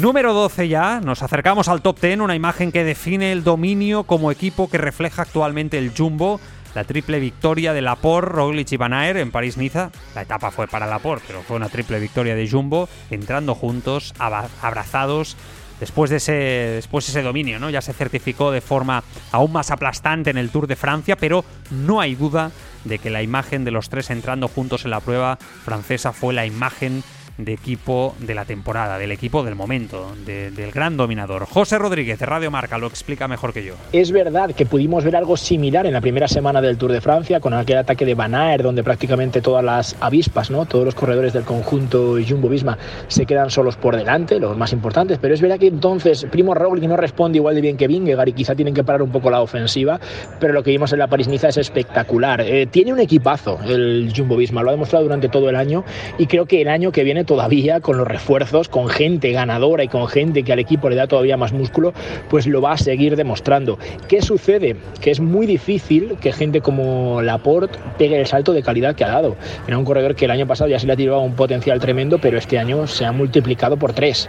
Número 12 ya, nos acercamos al top 10, una imagen que define el dominio como equipo que refleja actualmente el Jumbo, la triple victoria de Laporte, Roglic y Van Aert en París-Niza. La etapa fue para Laporte, pero fue una triple victoria de Jumbo, entrando juntos, abrazados. Después de ese, después ese dominio, ¿no? Ya se certificó de forma aún más aplastante en el Tour de Francia, pero no hay duda de que la imagen de los tres entrando juntos en la prueba francesa fue la imagen de equipo de la temporada, del equipo del momento, del gran dominador. José Rodríguez de Radio Marca lo explica mejor que yo. Es verdad que pudimos ver algo similar en la primera semana del Tour de Francia con aquel ataque de Van Aert donde prácticamente todas las avispas, ¿no? todos los corredores del conjunto Jumbo-Visma se quedan solos por delante, los más importantes, pero es verdad que entonces Primo Roglic no responde igual de bien que Vingegaard y quizá tienen que parar un poco la ofensiva, pero lo que vimos en la París-Niza es espectacular. Eh, tiene un equipazo el Jumbo-Visma, lo ha demostrado durante todo el año y creo que el año que viene todavía con los refuerzos, con gente ganadora y con gente que al equipo le da todavía más músculo, pues lo va a seguir demostrando. ¿Qué sucede? Que es muy difícil que gente como Laporte pegue el salto de calidad que ha dado. Era un corredor que el año pasado ya se le ha tirado un potencial tremendo, pero este año se ha multiplicado por tres.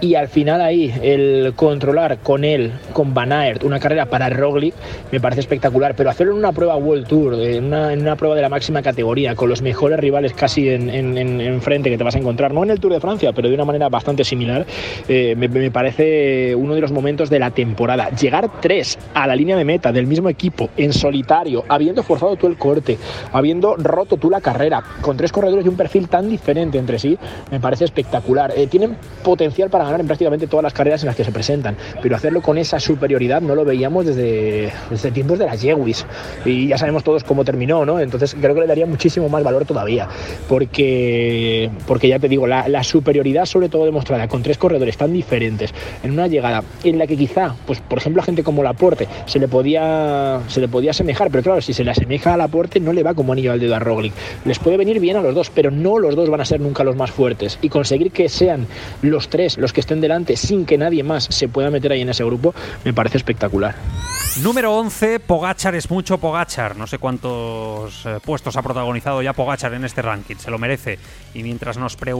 Y al final ahí, el controlar con él, con Van Aert, una carrera para Roglic, me parece espectacular, pero hacerlo en una prueba World Tour, en una, prueba de la máxima categoría, con los mejores rivales casi en, en frente que te vas a encontrar, no en el Tour de Francia, pero de una manera bastante similar, eh, me, parece uno de los momentos de la temporada. Llegar tres a la línea de meta del mismo equipo, en solitario, habiendo forzado tú el corte, habiendo roto tú la carrera, con tres corredores de un perfil tan diferente entre sí, me parece espectacular. Eh, tienen potencial para ganar en prácticamente todas las carreras en las que se presentan, pero hacerlo con esa superioridad no lo veíamos desde, desde tiempos de las Yewis. Y ya sabemos todos cómo terminó, ¿no? Entonces creo que le daría muchísimo más valor todavía, porque, porque ya te digo, la, la superioridad sobre todo demostrada con tres corredores tan diferentes en una llegada en la que quizá, pues por ejemplo a gente como Laporte se le podía se le podía asemejar, pero claro, si se le asemeja a Laporte no le va como anillo al dedo a Roglic. Les puede venir bien a los dos, pero no los dos van a ser nunca los más fuertes y conseguir que sean los tres los que estén delante sin que nadie más se pueda meter ahí en ese grupo me parece espectacular. Número 11, Pogachar es mucho Pogachar. No sé cuántos eh, puestos ha protagonizado ya Pogachar en este ranking, se lo merece. Y mientras nos preguntamos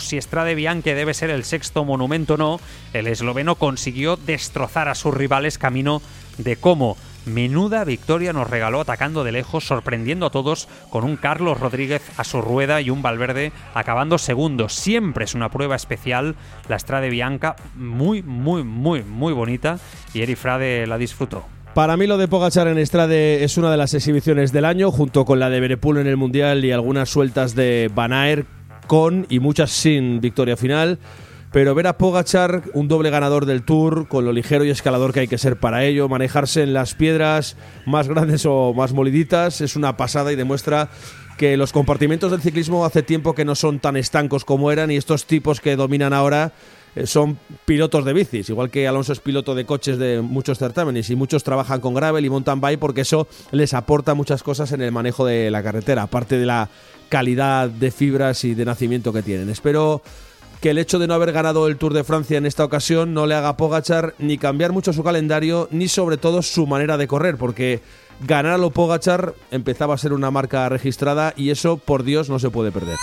si Strade Bianche debe ser el sexto monumento o no, el esloveno consiguió destrozar a sus rivales camino de cómo. Menuda victoria nos regaló atacando de lejos, sorprendiendo a todos con un Carlos Rodríguez a su rueda y un Valverde acabando segundo. Siempre es una prueba especial la Strade Bianca, muy, muy, muy, muy bonita y Eri Frade la disfrutó. Para mí lo de Pogachar en Estrade es una de las exhibiciones del año, junto con la de Berepul en el Mundial y algunas sueltas de Van Aert con y muchas sin victoria final. Pero ver a Pogachar, un doble ganador del Tour, con lo ligero y escalador que hay que ser para ello, manejarse en las piedras más grandes o más moliditas, es una pasada y demuestra que los compartimentos del ciclismo hace tiempo que no son tan estancos como eran y estos tipos que dominan ahora eh, son pilotos de bicis, igual que Alonso es piloto de coches de muchos certámenes y muchos trabajan con gravel y mountain bike porque eso les aporta muchas cosas en el manejo de la carretera, aparte de la calidad de fibras y de nacimiento que tienen. Espero que el hecho de no haber ganado el Tour de Francia en esta ocasión no le haga a Pogachar ni cambiar mucho su calendario ni sobre todo su manera de correr, porque ganar a lo Pogachar empezaba a ser una marca registrada y eso, por Dios, no se puede perder.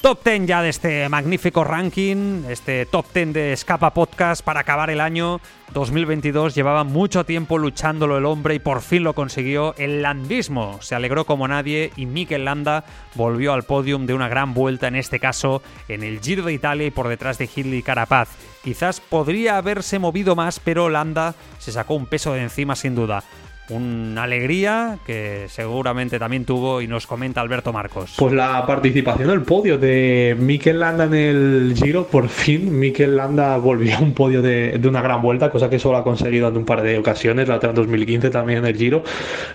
Top 10 ya de este magnífico ranking, este top 10 de Escapa Podcast para acabar el año 2022. Llevaba mucho tiempo luchándolo el hombre y por fin lo consiguió. El landismo se alegró como nadie y Mikel Landa volvió al podium de una gran vuelta, en este caso en el Giro de Italia y por detrás de Hilly Carapaz. Quizás podría haberse movido más, pero Landa se sacó un peso de encima sin duda una alegría que seguramente también tuvo y nos comenta Alberto Marcos. Pues la participación del podio de Mikel Landa en el Giro, por fin Mikel Landa volvió a un podio de, una gran vuelta, cosa que solo ha conseguido en un par de ocasiones, la en 2015 también en el Giro.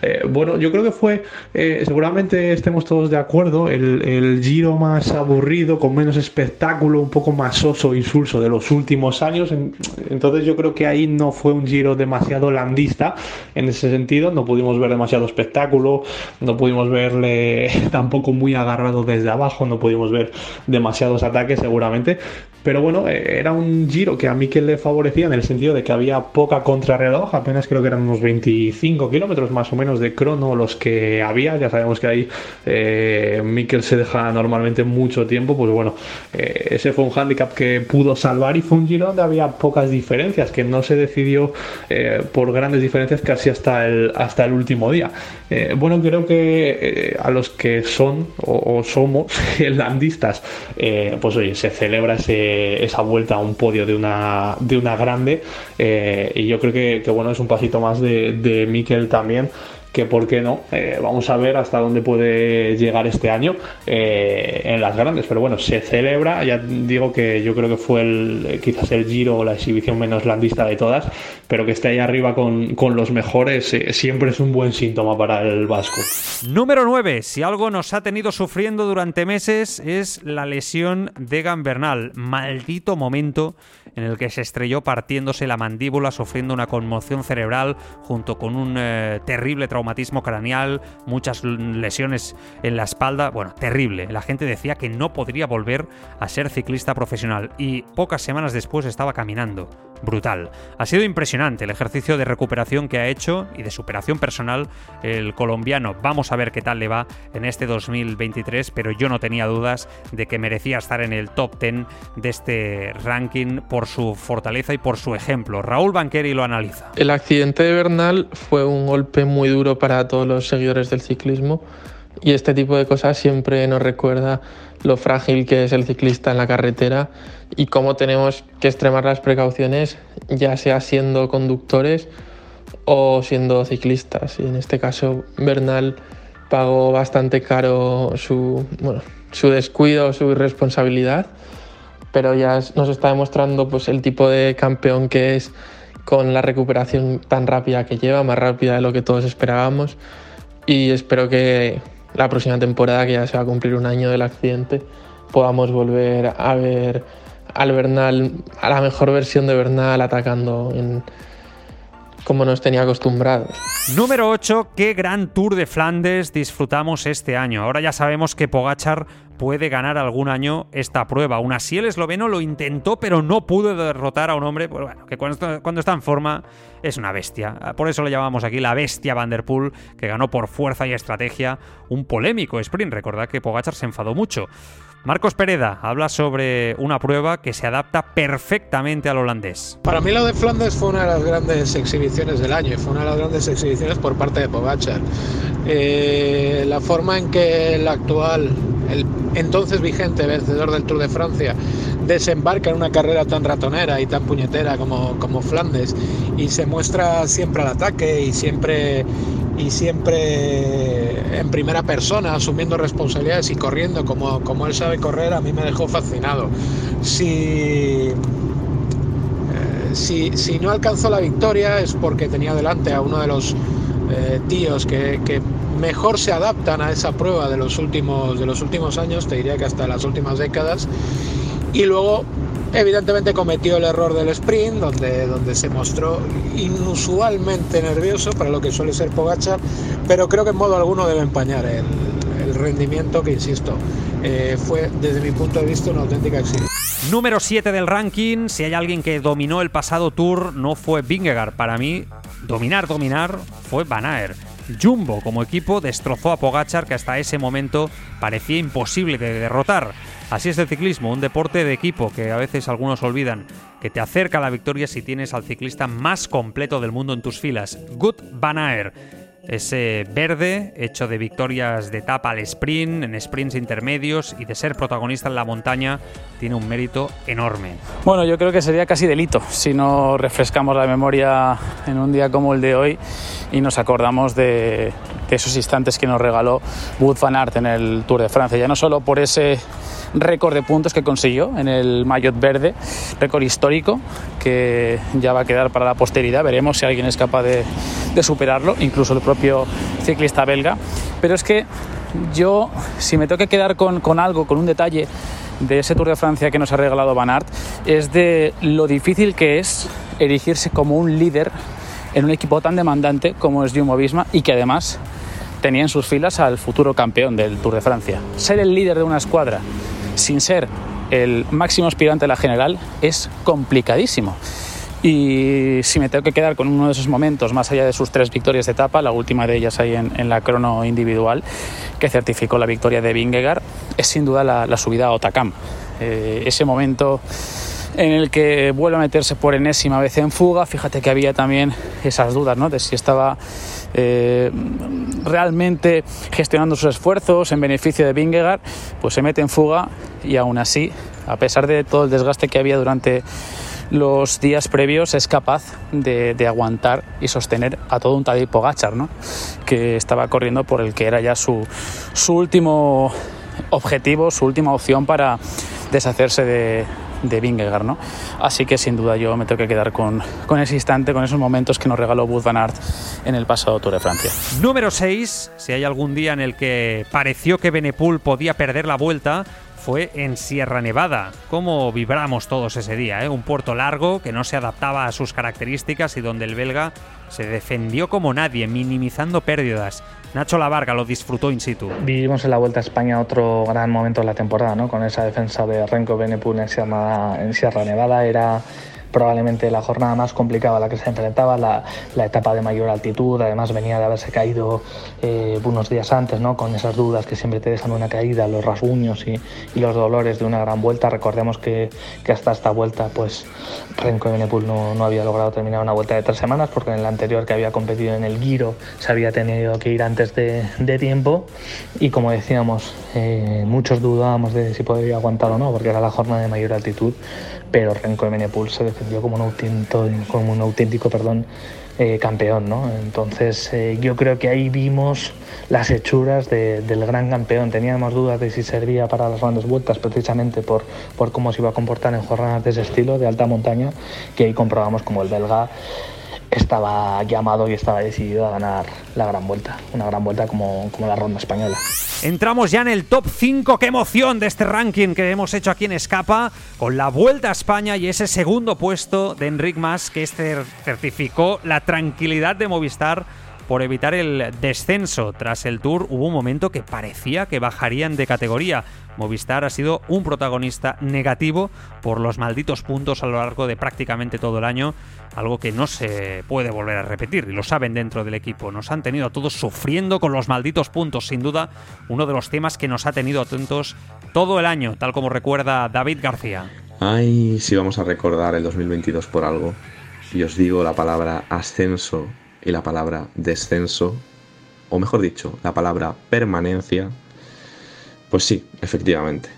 Eh, bueno, yo creo que fue, eh, seguramente estemos todos de acuerdo, el, el, Giro más aburrido, con menos espectáculo, un poco más soso, insulso de los últimos años. Entonces yo creo que ahí no fue un Giro demasiado landista en ese sentido no pudimos ver demasiado espectáculo, no pudimos verle tampoco muy agarrado desde abajo, no pudimos ver demasiados ataques seguramente, pero bueno, eh, era un giro que a Mikel le favorecía en el sentido de que había poca contrarreloj, apenas creo que eran unos 25 kilómetros más o menos de crono los que había, ya sabemos que ahí eh, se deja normalmente mucho tiempo, pues bueno, eh, ese fue un handicap que pudo salvar y fue un giro donde había pocas diferencias, que no se decidió eh, por grandes diferencias casi hasta el, hasta el último día. bueno, creo que a los que son o, somos irlandistas, pues oye, se celebra esa vuelta a un podio de una, de una grande y yo creo que, bueno, es un pasito más de, de Mikel también que por qué no, eh, vamos a ver hasta dónde puede llegar este año eh, en las grandes, pero bueno, se celebra, ya digo que yo creo que fue quizás el giro o la exhibición menos landista de todas, pero que esté ahí arriba con, con los mejores eh, siempre es un buen síntoma para el vasco. Número 9, si algo nos ha tenido sufriendo durante meses es la lesión de Gambernal, maldito momento en el que se estrelló partiéndose la mandíbula, sufriendo una conmoción cerebral junto con un terrible trauma traumatismo craneal, muchas lesiones en la espalda. Bueno, terrible. La gente decía que no podría volver a ser ciclista profesional y pocas semanas después estaba caminando brutal. Ha sido impresionante el ejercicio de recuperación que ha hecho y de superación personal el colombiano. Vamos a ver qué tal le va en este 2023, pero yo no tenía dudas de que merecía estar en el top 10 de este ranking por su fortaleza y por su ejemplo. Raúl Banqueri lo analiza. El accidente de Bernal fue un golpe muy duro para todos los seguidores del ciclismo y este tipo de cosas siempre nos recuerda lo frágil que es el ciclista en la carretera y cómo tenemos que extremar las precauciones, ya sea siendo conductores o siendo ciclistas. Y en este caso, Bernal pagó bastante caro su, bueno, su descuido, su irresponsabilidad, pero ya nos está demostrando pues, el tipo de campeón que es con la recuperación tan rápida que lleva, más rápida de lo que todos esperábamos. Y espero que la próxima temporada, que ya se va a cumplir un año del accidente, podamos volver a ver al Bernal, a la mejor versión de Bernal atacando en, como nos tenía acostumbrados. Número 8. Qué gran Tour de Flandes disfrutamos este año. Ahora ya sabemos que Pogachar puede ganar algún año esta prueba. Aún así, el esloveno lo intentó, pero no pudo derrotar a un hombre pues que cuando, cuando está en forma es una bestia. Por eso le llamamos aquí la bestia Van Der Poel, que ganó por fuerza y estrategia un polémico sprint. Recordad que Pogachar se enfadó mucho. Marcos Pereda habla sobre una prueba que se adapta perfectamente al holandés. Para mí lo de Flandes fue una de las grandes exhibiciones del año, fue una de las grandes exhibiciones por parte de Pogacar. Eh, la forma en que el actual, el entonces vigente vencedor del Tour de Francia, desembarca en una carrera tan ratonera y tan puñetera como, como Flandes y se muestra siempre al ataque y siempre y siempre en primera persona, asumiendo responsabilidades y corriendo como, como él sabe correr, a mí me dejó fascinado. Si, eh, si, si, no alcanzó la victoria es porque tenía delante a uno de los eh, tíos que, que, mejor se adaptan a esa prueba de los, últimos, de los últimos años, te diría que hasta las últimas décadas. Y luego Evidentemente cometió el error del sprint, donde, donde se mostró inusualmente nervioso para lo que suele ser Pogachar, pero creo que en modo alguno debe empañar el, rendimiento que, insisto, eh, fue desde mi punto de vista una auténtica exhibición. Número 7 del ranking, si hay alguien que dominó el pasado tour, no fue Vingegaard. Para mí, dominar, dominar, fue Van Aert. Jumbo como equipo destrozó a Pogachar que hasta ese momento parecía imposible de derrotar. Así es el ciclismo, un deporte de equipo que a veces algunos olvidan, que te acerca a la victoria si tienes al ciclista más completo del mundo en tus filas. Good Van ese verde hecho de victorias de etapa al sprint, en sprints intermedios y de ser protagonista en la montaña, tiene un mérito enorme. Bueno, yo creo que sería casi delito si no refrescamos la memoria en un día como el de hoy y nos acordamos de, esos instantes que nos regaló Wood Van Aert en el Tour de Francia, ya no solo por ese récord de puntos que consiguió en el maillot verde, récord histórico que ya va a quedar para la posteridad. Veremos si alguien es capaz de, superarlo, incluso el propio ciclista belga. Pero es que yo, si me tengo que quedar con, con algo, con un detalle de ese Tour de Francia que nos ha regalado Van Aert, es de lo difícil que es erigirse como un líder en un equipo tan demandante como es Jumbo Visma y que además tenía en sus filas al futuro campeón del Tour de Francia. Ser el líder de una escuadra sin ser el máximo aspirante a la general es complicadísimo. Y si me tengo que quedar con uno de esos momentos, más allá de sus tres victorias de etapa, la última de ellas ahí en, la crono individual, que certificó la victoria de Vingegaard, es sin duda la, subida a Otakam. Eh, ese momento en el que vuelve a meterse por enésima vez en fuga, fíjate que había también esas dudas ¿no? de si estaba eh, realmente gestionando sus esfuerzos en beneficio de Vingegaard, pues se mete en fuga y aún así, a pesar de todo el desgaste que había durante los días previos es capaz de, aguantar y sostener a todo un Tadej Pogachar, ¿no? que estaba corriendo por el que era ya su, su último objetivo, su última opción para deshacerse de, de Vingegaard, ¿no? Así que sin duda yo me tengo que quedar con, con ese instante, con esos momentos que nos regaló Wout van Aert en el pasado Tour de Francia. Número 6, si hay algún día en el que pareció que Benepul podía perder la vuelta, fue en Sierra Nevada. ¿Cómo vibramos todos ese día? Eh? Un puerto largo que no se adaptaba a sus características y donde el belga se defendió como nadie, minimizando pérdidas. Nacho Lavarga lo disfrutó in situ. Vivimos en la Vuelta a España otro gran momento de la temporada, ¿no? con esa defensa de Renko Benepul en en Sierra Nevada. Era probablemente la jornada más complicada a la que se enfrentaba, la, etapa de mayor altitud, además venía de haberse caído eh, unos días antes, ¿no? con esas dudas que siempre te dejan una caída, los rasguños y, los dolores de una gran vuelta. Recordemos que, hasta esta vuelta pues Renko Benepul no, no había logrado terminar una vuelta de tres semanas porque en la anterior que había competido en el Giro se había tenido que ir antes de, tiempo y como decíamos, eh, muchos dudábamos de si podría aguantar o no porque era la jornada de mayor altitud pero Renko Benepul se defendió como un auténtico, como un auténtico perdón, eh, campeón. ¿no? Entonces eh, yo creo que ahí vimos las hechuras del gran campeón. Teníamos dudas de si servía para las grandes vueltas precisamente por, por cómo se iba a comportar en jornadas de ese estilo, de alta montaña, que ahí comprobamos como el belga estaba llamado y estaba decidido a ganar la gran vuelta, una gran vuelta como, la ronda española. Entramos ya en el top 5, qué emoción de este ranking que hemos hecho aquí en Escapa, con la vuelta a España y ese segundo puesto de Enric Mas que este certificó la tranquilidad de Movistar por evitar el descenso. Tras el Tour hubo un momento que parecía que bajarían de categoría. Movistar ha sido un protagonista negativo por los malditos puntos a lo largo de prácticamente todo el año, algo que no se puede volver a repetir y lo saben dentro del equipo. Nos han tenido a todos sufriendo con los malditos puntos, sin duda uno de los temas que nos ha tenido atentos todo el año, tal como recuerda David García. Ay, si vamos a recordar el 2022 por algo. Y os digo la palabra ascenso y la palabra descenso, o mejor dicho, la palabra permanencia, pues sí, efectivamente.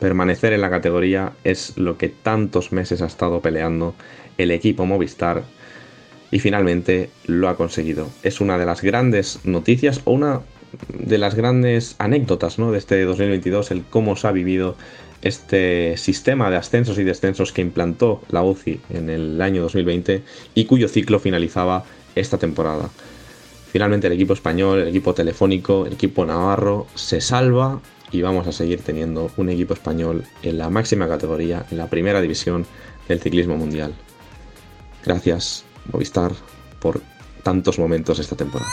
Permanecer en la categoría es lo que tantos meses ha estado peleando el equipo Movistar y finalmente lo ha conseguido. Es una de las grandes noticias o una de las grandes anécdotas ¿no? de este 2022, el cómo se ha vivido este sistema de ascensos y descensos que implantó la UCI en el año 2020 y cuyo ciclo finalizaba esta temporada. Finalmente el equipo español, el equipo telefónico, el equipo navarro se salva y vamos a seguir teniendo un equipo español en la máxima categoría, en la primera división del ciclismo mundial. Gracias, Movistar, por tantos momentos esta temporada.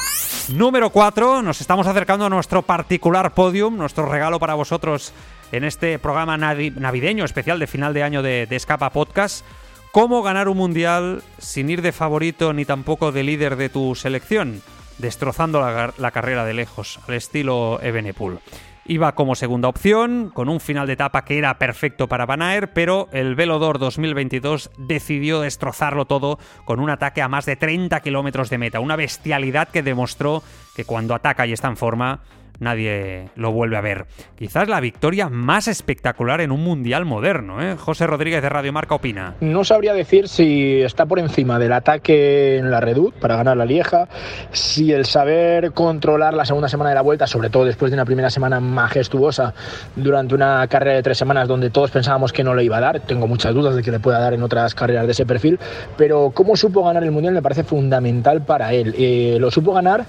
Número 4, nos estamos acercando a nuestro particular podium, nuestro regalo para vosotros en este programa navideño especial de final de año de, de Escapa Podcast ¿Cómo ganar un mundial sin ir de favorito ni tampoco de líder de tu selección? Destrozando la, carrera de lejos, al estilo Ebenepul. Iba como segunda opción, con un final de etapa que era perfecto para Van pero el Velodor 2022 decidió destrozarlo todo con un ataque a más de 30 kilómetros de meta. Una bestialidad que demostró que cuando ataca y está en forma, nadie lo vuelve a ver. Quizás la victoria más espectacular en un mundial moderno. ¿eh? José Rodríguez de Radio Marca opina. No sabría decir si está por encima del ataque en la Redut para ganar la Lieja, si el saber controlar la segunda semana de la vuelta, sobre todo después de una primera semana majestuosa durante una carrera de tres semanas donde todos pensábamos que no le iba a dar. Tengo muchas dudas de que le pueda dar en otras carreras de ese perfil, pero cómo supo ganar el mundial me parece fundamental para él. Eh, lo supo ganar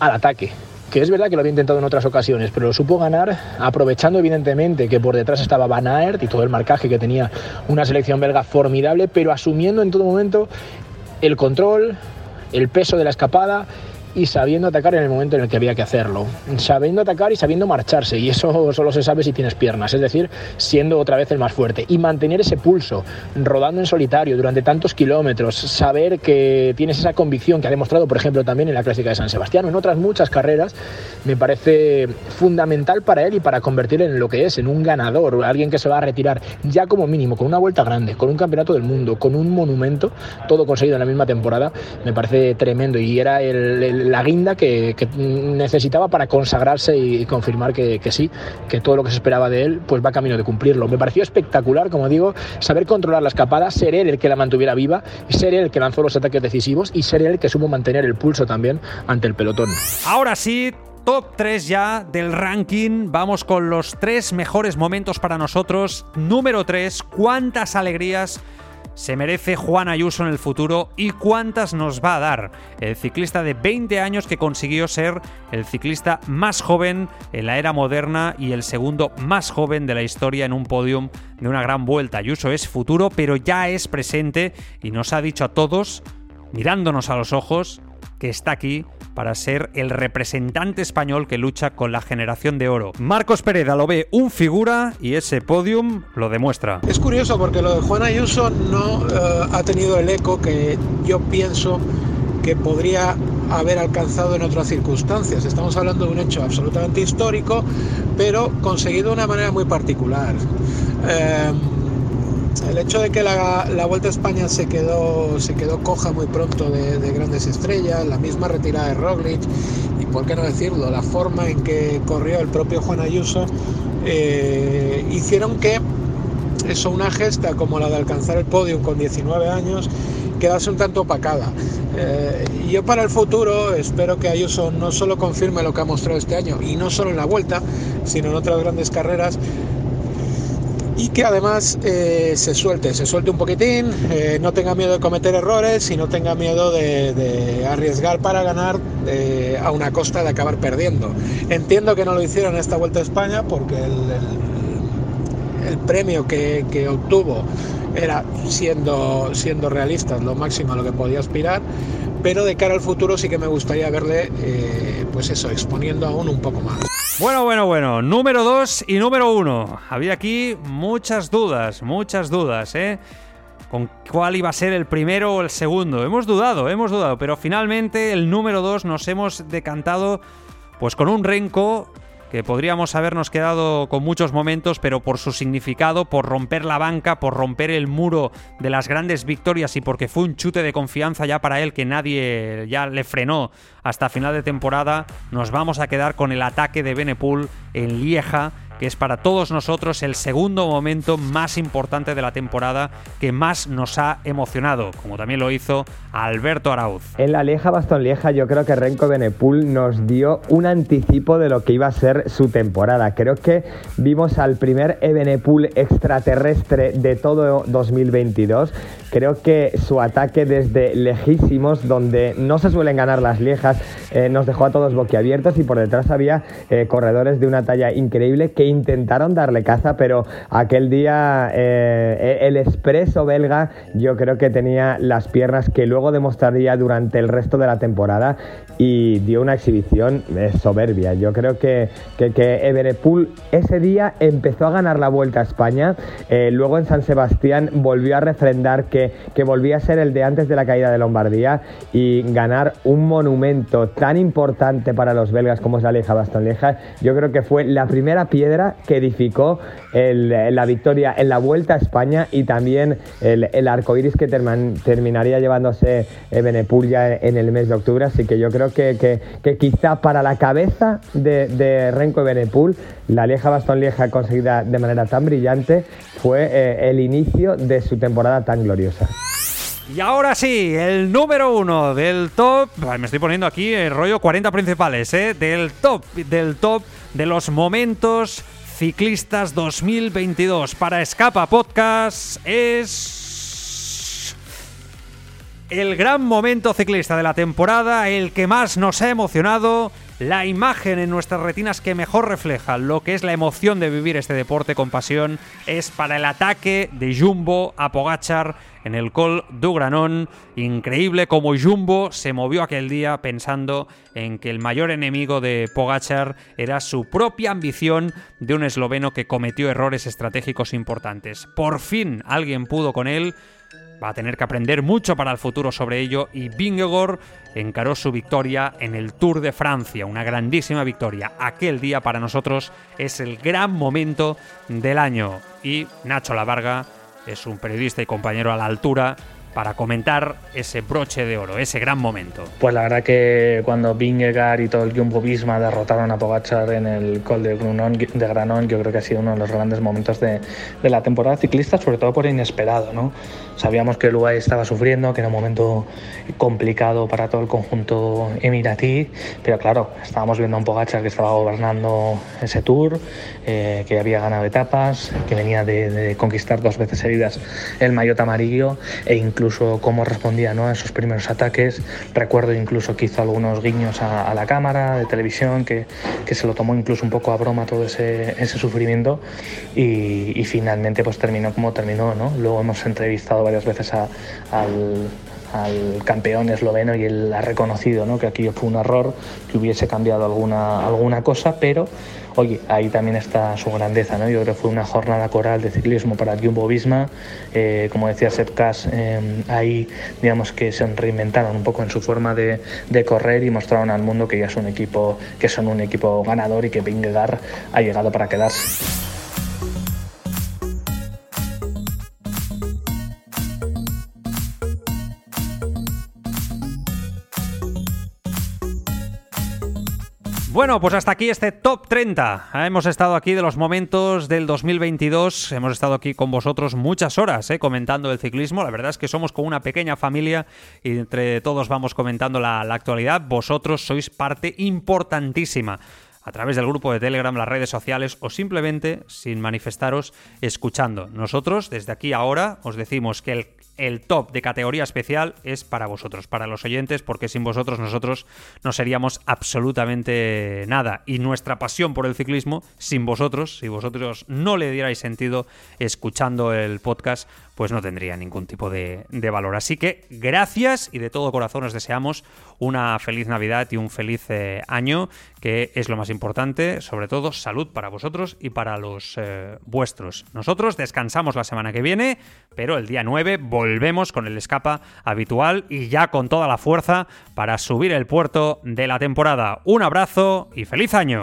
al ataque que es verdad que lo había intentado en otras ocasiones, pero lo supo ganar aprovechando evidentemente que por detrás estaba Van Aert y todo el marcaje que tenía una selección belga formidable, pero asumiendo en todo momento el control, el peso de la escapada y sabiendo atacar en el momento en el que había que hacerlo. Sabiendo atacar y sabiendo marcharse. Y eso solo se sabe si tienes piernas. Es decir, siendo otra vez el más fuerte. Y mantener ese pulso, rodando en solitario durante tantos kilómetros. Saber que tienes esa convicción que ha demostrado, por ejemplo, también en la Clásica de San Sebastián en otras muchas carreras, me parece fundamental para él y para convertirlo en lo que es, en un ganador. Alguien que se va a retirar ya como mínimo, con una vuelta grande, con un campeonato del mundo, con un monumento, todo conseguido en la misma temporada. Me parece tremendo. Y era el la guinda que, necesitaba para consagrarse y confirmar que, sí, que todo lo que se esperaba de él pues va camino de cumplirlo. Me pareció espectacular, como digo, saber controlar la escapada, ser él el que la mantuviera viva, ser él el que lanzó los ataques decisivos y ser él el que supo mantener el pulso también ante el pelotón. Ahora sí, top 3 ya del ranking. Vamos con los tres mejores momentos para nosotros. Número 3, cuántas alegrías se merece Juan Ayuso en el futuro y cuántas nos va a dar el ciclista de 20 años que consiguió ser el ciclista más joven en la era moderna y el segundo más joven de la historia en un podium de una gran vuelta. Ayuso es futuro, pero ya es presente y nos ha dicho a todos, mirándonos a los ojos, que está aquí para ser el representante español que lucha con la generación de oro. Marcos Pereda lo ve un figura y ese podium lo demuestra. Es curioso porque lo de Juan Ayuso no eh, ha tenido el eco que yo pienso que podría haber alcanzado en otras circunstancias. Estamos hablando de un hecho absolutamente histórico, pero conseguido de una manera muy particular. Eh, el hecho de que la, Vuelta a España se quedó, se quedó coja muy pronto de, grandes estrellas, la misma retirada de Roglic y por qué no decirlo, la forma en que corrió el propio Juan Ayuso, eh, hicieron que eso, una gesta como la de alcanzar el podio con 19 años, quedase un tanto opacada. Eh, yo para el futuro espero que Ayuso no solo confirme lo que ha mostrado este año, y no solo en la Vuelta, sino en otras grandes carreras, y que además eh, se suelte, se suelte un poquitín, eh, no tenga miedo de cometer errores y no tenga miedo de, arriesgar para ganar eh, a una costa de acabar perdiendo. Entiendo que no lo hicieron en esta Vuelta a España porque el, premio que, obtuvo era, siendo, siendo realistas, lo máximo a lo que podía aspirar, pero de cara al futuro sí que me gustaría verle, pues eso, exponiendo aún un poco más. Bueno, bueno, bueno. Número 2 y número 1. Había aquí muchas dudas, muchas dudas, ¿eh? Con cuál iba a ser el primero o el segundo. Hemos dudado, hemos dudado, pero finalmente el número 2 nos hemos decantado pues con un Renko que podríamos habernos quedado con muchos momentos, pero por su significado, por romper la banca, por romper el muro de las grandes victorias y porque fue un chute de confianza ya para él que nadie ya le frenó hasta final de temporada, nos vamos a quedar con el ataque de Benepool en Lieja que es para todos nosotros el segundo momento más importante de la temporada que más nos ha emocionado, como también lo hizo Alberto Arauz. En la Lieja Bastón Lieja yo creo que Renko Benepul nos dio un anticipo de lo que iba a ser su temporada. Creo que vimos al primer Ebenepul extraterrestre de todo 2022. Creo que su ataque desde lejísimos, donde no se suelen ganar las Liejas, eh, nos dejó a todos boquiabiertos y por detrás había eh, corredores de una talla increíble que intentaron darle caza, pero aquel día eh, el expreso belga yo creo que tenía las piernas que luego demostraría durante el resto de la temporada y dio una exhibición eh, soberbia. Yo creo que, que, que ese día empezó a ganar la Vuelta a España, eh, luego en San Sebastián volvió a refrendar que, que volvía a ser el de antes de la caída de Lombardía y ganar un monumento tan importante para los belgas como es la Lieja Bastón Lieja, yo creo que fue la primera piedra que edificó la victoria en la Vuelta a España y también el, el arco iris que terminaría llevándose Benepul ya en el mes de octubre. Así que yo creo que, quizá para la cabeza de, de Renko Benepul, la Lieja Bastón Lieja conseguida de manera tan brillante fue eh, el inicio de su temporada tan gloriosa. Y ahora sí, el número uno del top. Me estoy poniendo aquí el rollo 40 principales, ¿eh? Del top, del top de los momentos ciclistas 2022 para Escapa Podcast es el gran momento ciclista de la temporada, el que más nos ha emocionado, La imagen en nuestras retinas que mejor refleja lo que es la emoción de vivir este deporte con pasión es para el ataque de Jumbo a Pogachar en el Col du Granón. Increíble como Jumbo se movió aquel día pensando en que el mayor enemigo de Pogachar era su propia ambición de un esloveno que cometió errores estratégicos importantes. Por fin alguien pudo con él. Va a tener que aprender mucho para el futuro sobre ello y Vingegaard encaró su victoria en el Tour de Francia, una grandísima victoria. Aquel día para nosotros es el gran momento del año y Nacho Lavarga es un periodista y compañero a la altura para comentar ese broche de oro, ese gran momento. Pues la verdad que cuando Vingegaard y todo el Jumbo Visma derrotaron a Pogachar en el Col de, Granón, de Granón, yo creo que ha sido uno de los grandes momentos de, de la temporada ciclista, sobre todo por inesperado, ¿no? Sabíamos que el UAE estaba sufriendo, que era un momento complicado para todo el conjunto emiratí, pero claro, estábamos viendo a un Pogacar que estaba gobernando ese tour, eh, que había ganado etapas, que venía de, conquistar dos veces seguidas el maillot amarillo e incluso cómo respondía a esos primeros ataques. Recuerdo incluso que hizo algunos guiños a, la cámara de televisión, que, que, se lo tomó incluso un poco a broma todo ese, sufrimiento y, finalmente pues terminó como terminó. Luego hemos entrevistado varias veces al, campeón esloveno y él ha reconocido ¿no? que aquello fue un error, que hubiese cambiado alguna, alguna cosa, pero oye, ahí también está su grandeza. ¿no? Yo creo que fue una jornada coral de ciclismo para Jumbo Visma. Eh, como decía Seth Kass, eh, ahí digamos que se reinventaron un poco en su forma de, de, correr y mostraron al mundo que ya es un equipo, que son un equipo ganador y que Vingegaard ha llegado para quedarse. Bueno, pues hasta aquí este top 30. Hemos estado aquí de los momentos del 2022. Hemos estado aquí con vosotros muchas horas ¿eh? comentando el ciclismo. La verdad es que somos como una pequeña familia y entre todos vamos comentando la, la actualidad. Vosotros sois parte importantísima a través del grupo de Telegram, las redes sociales o simplemente sin manifestaros escuchando. Nosotros desde aquí ahora os decimos que el el top de categoría especial es para vosotros, para los oyentes, porque sin vosotros nosotros no seríamos absolutamente nada. Y nuestra pasión por el ciclismo, sin vosotros, si vosotros no le dierais sentido escuchando el podcast, pues no tendría ningún tipo de, valor. Así que gracias y de todo corazón os deseamos una feliz Navidad y un feliz eh, año, que es lo más importante, sobre todo salud para vosotros y para los eh, vuestros. Nosotros descansamos la semana que viene, pero el día 9 volvemos con el escapa habitual y ya con toda la fuerza para subir el puerto de la temporada. Un abrazo y feliz año.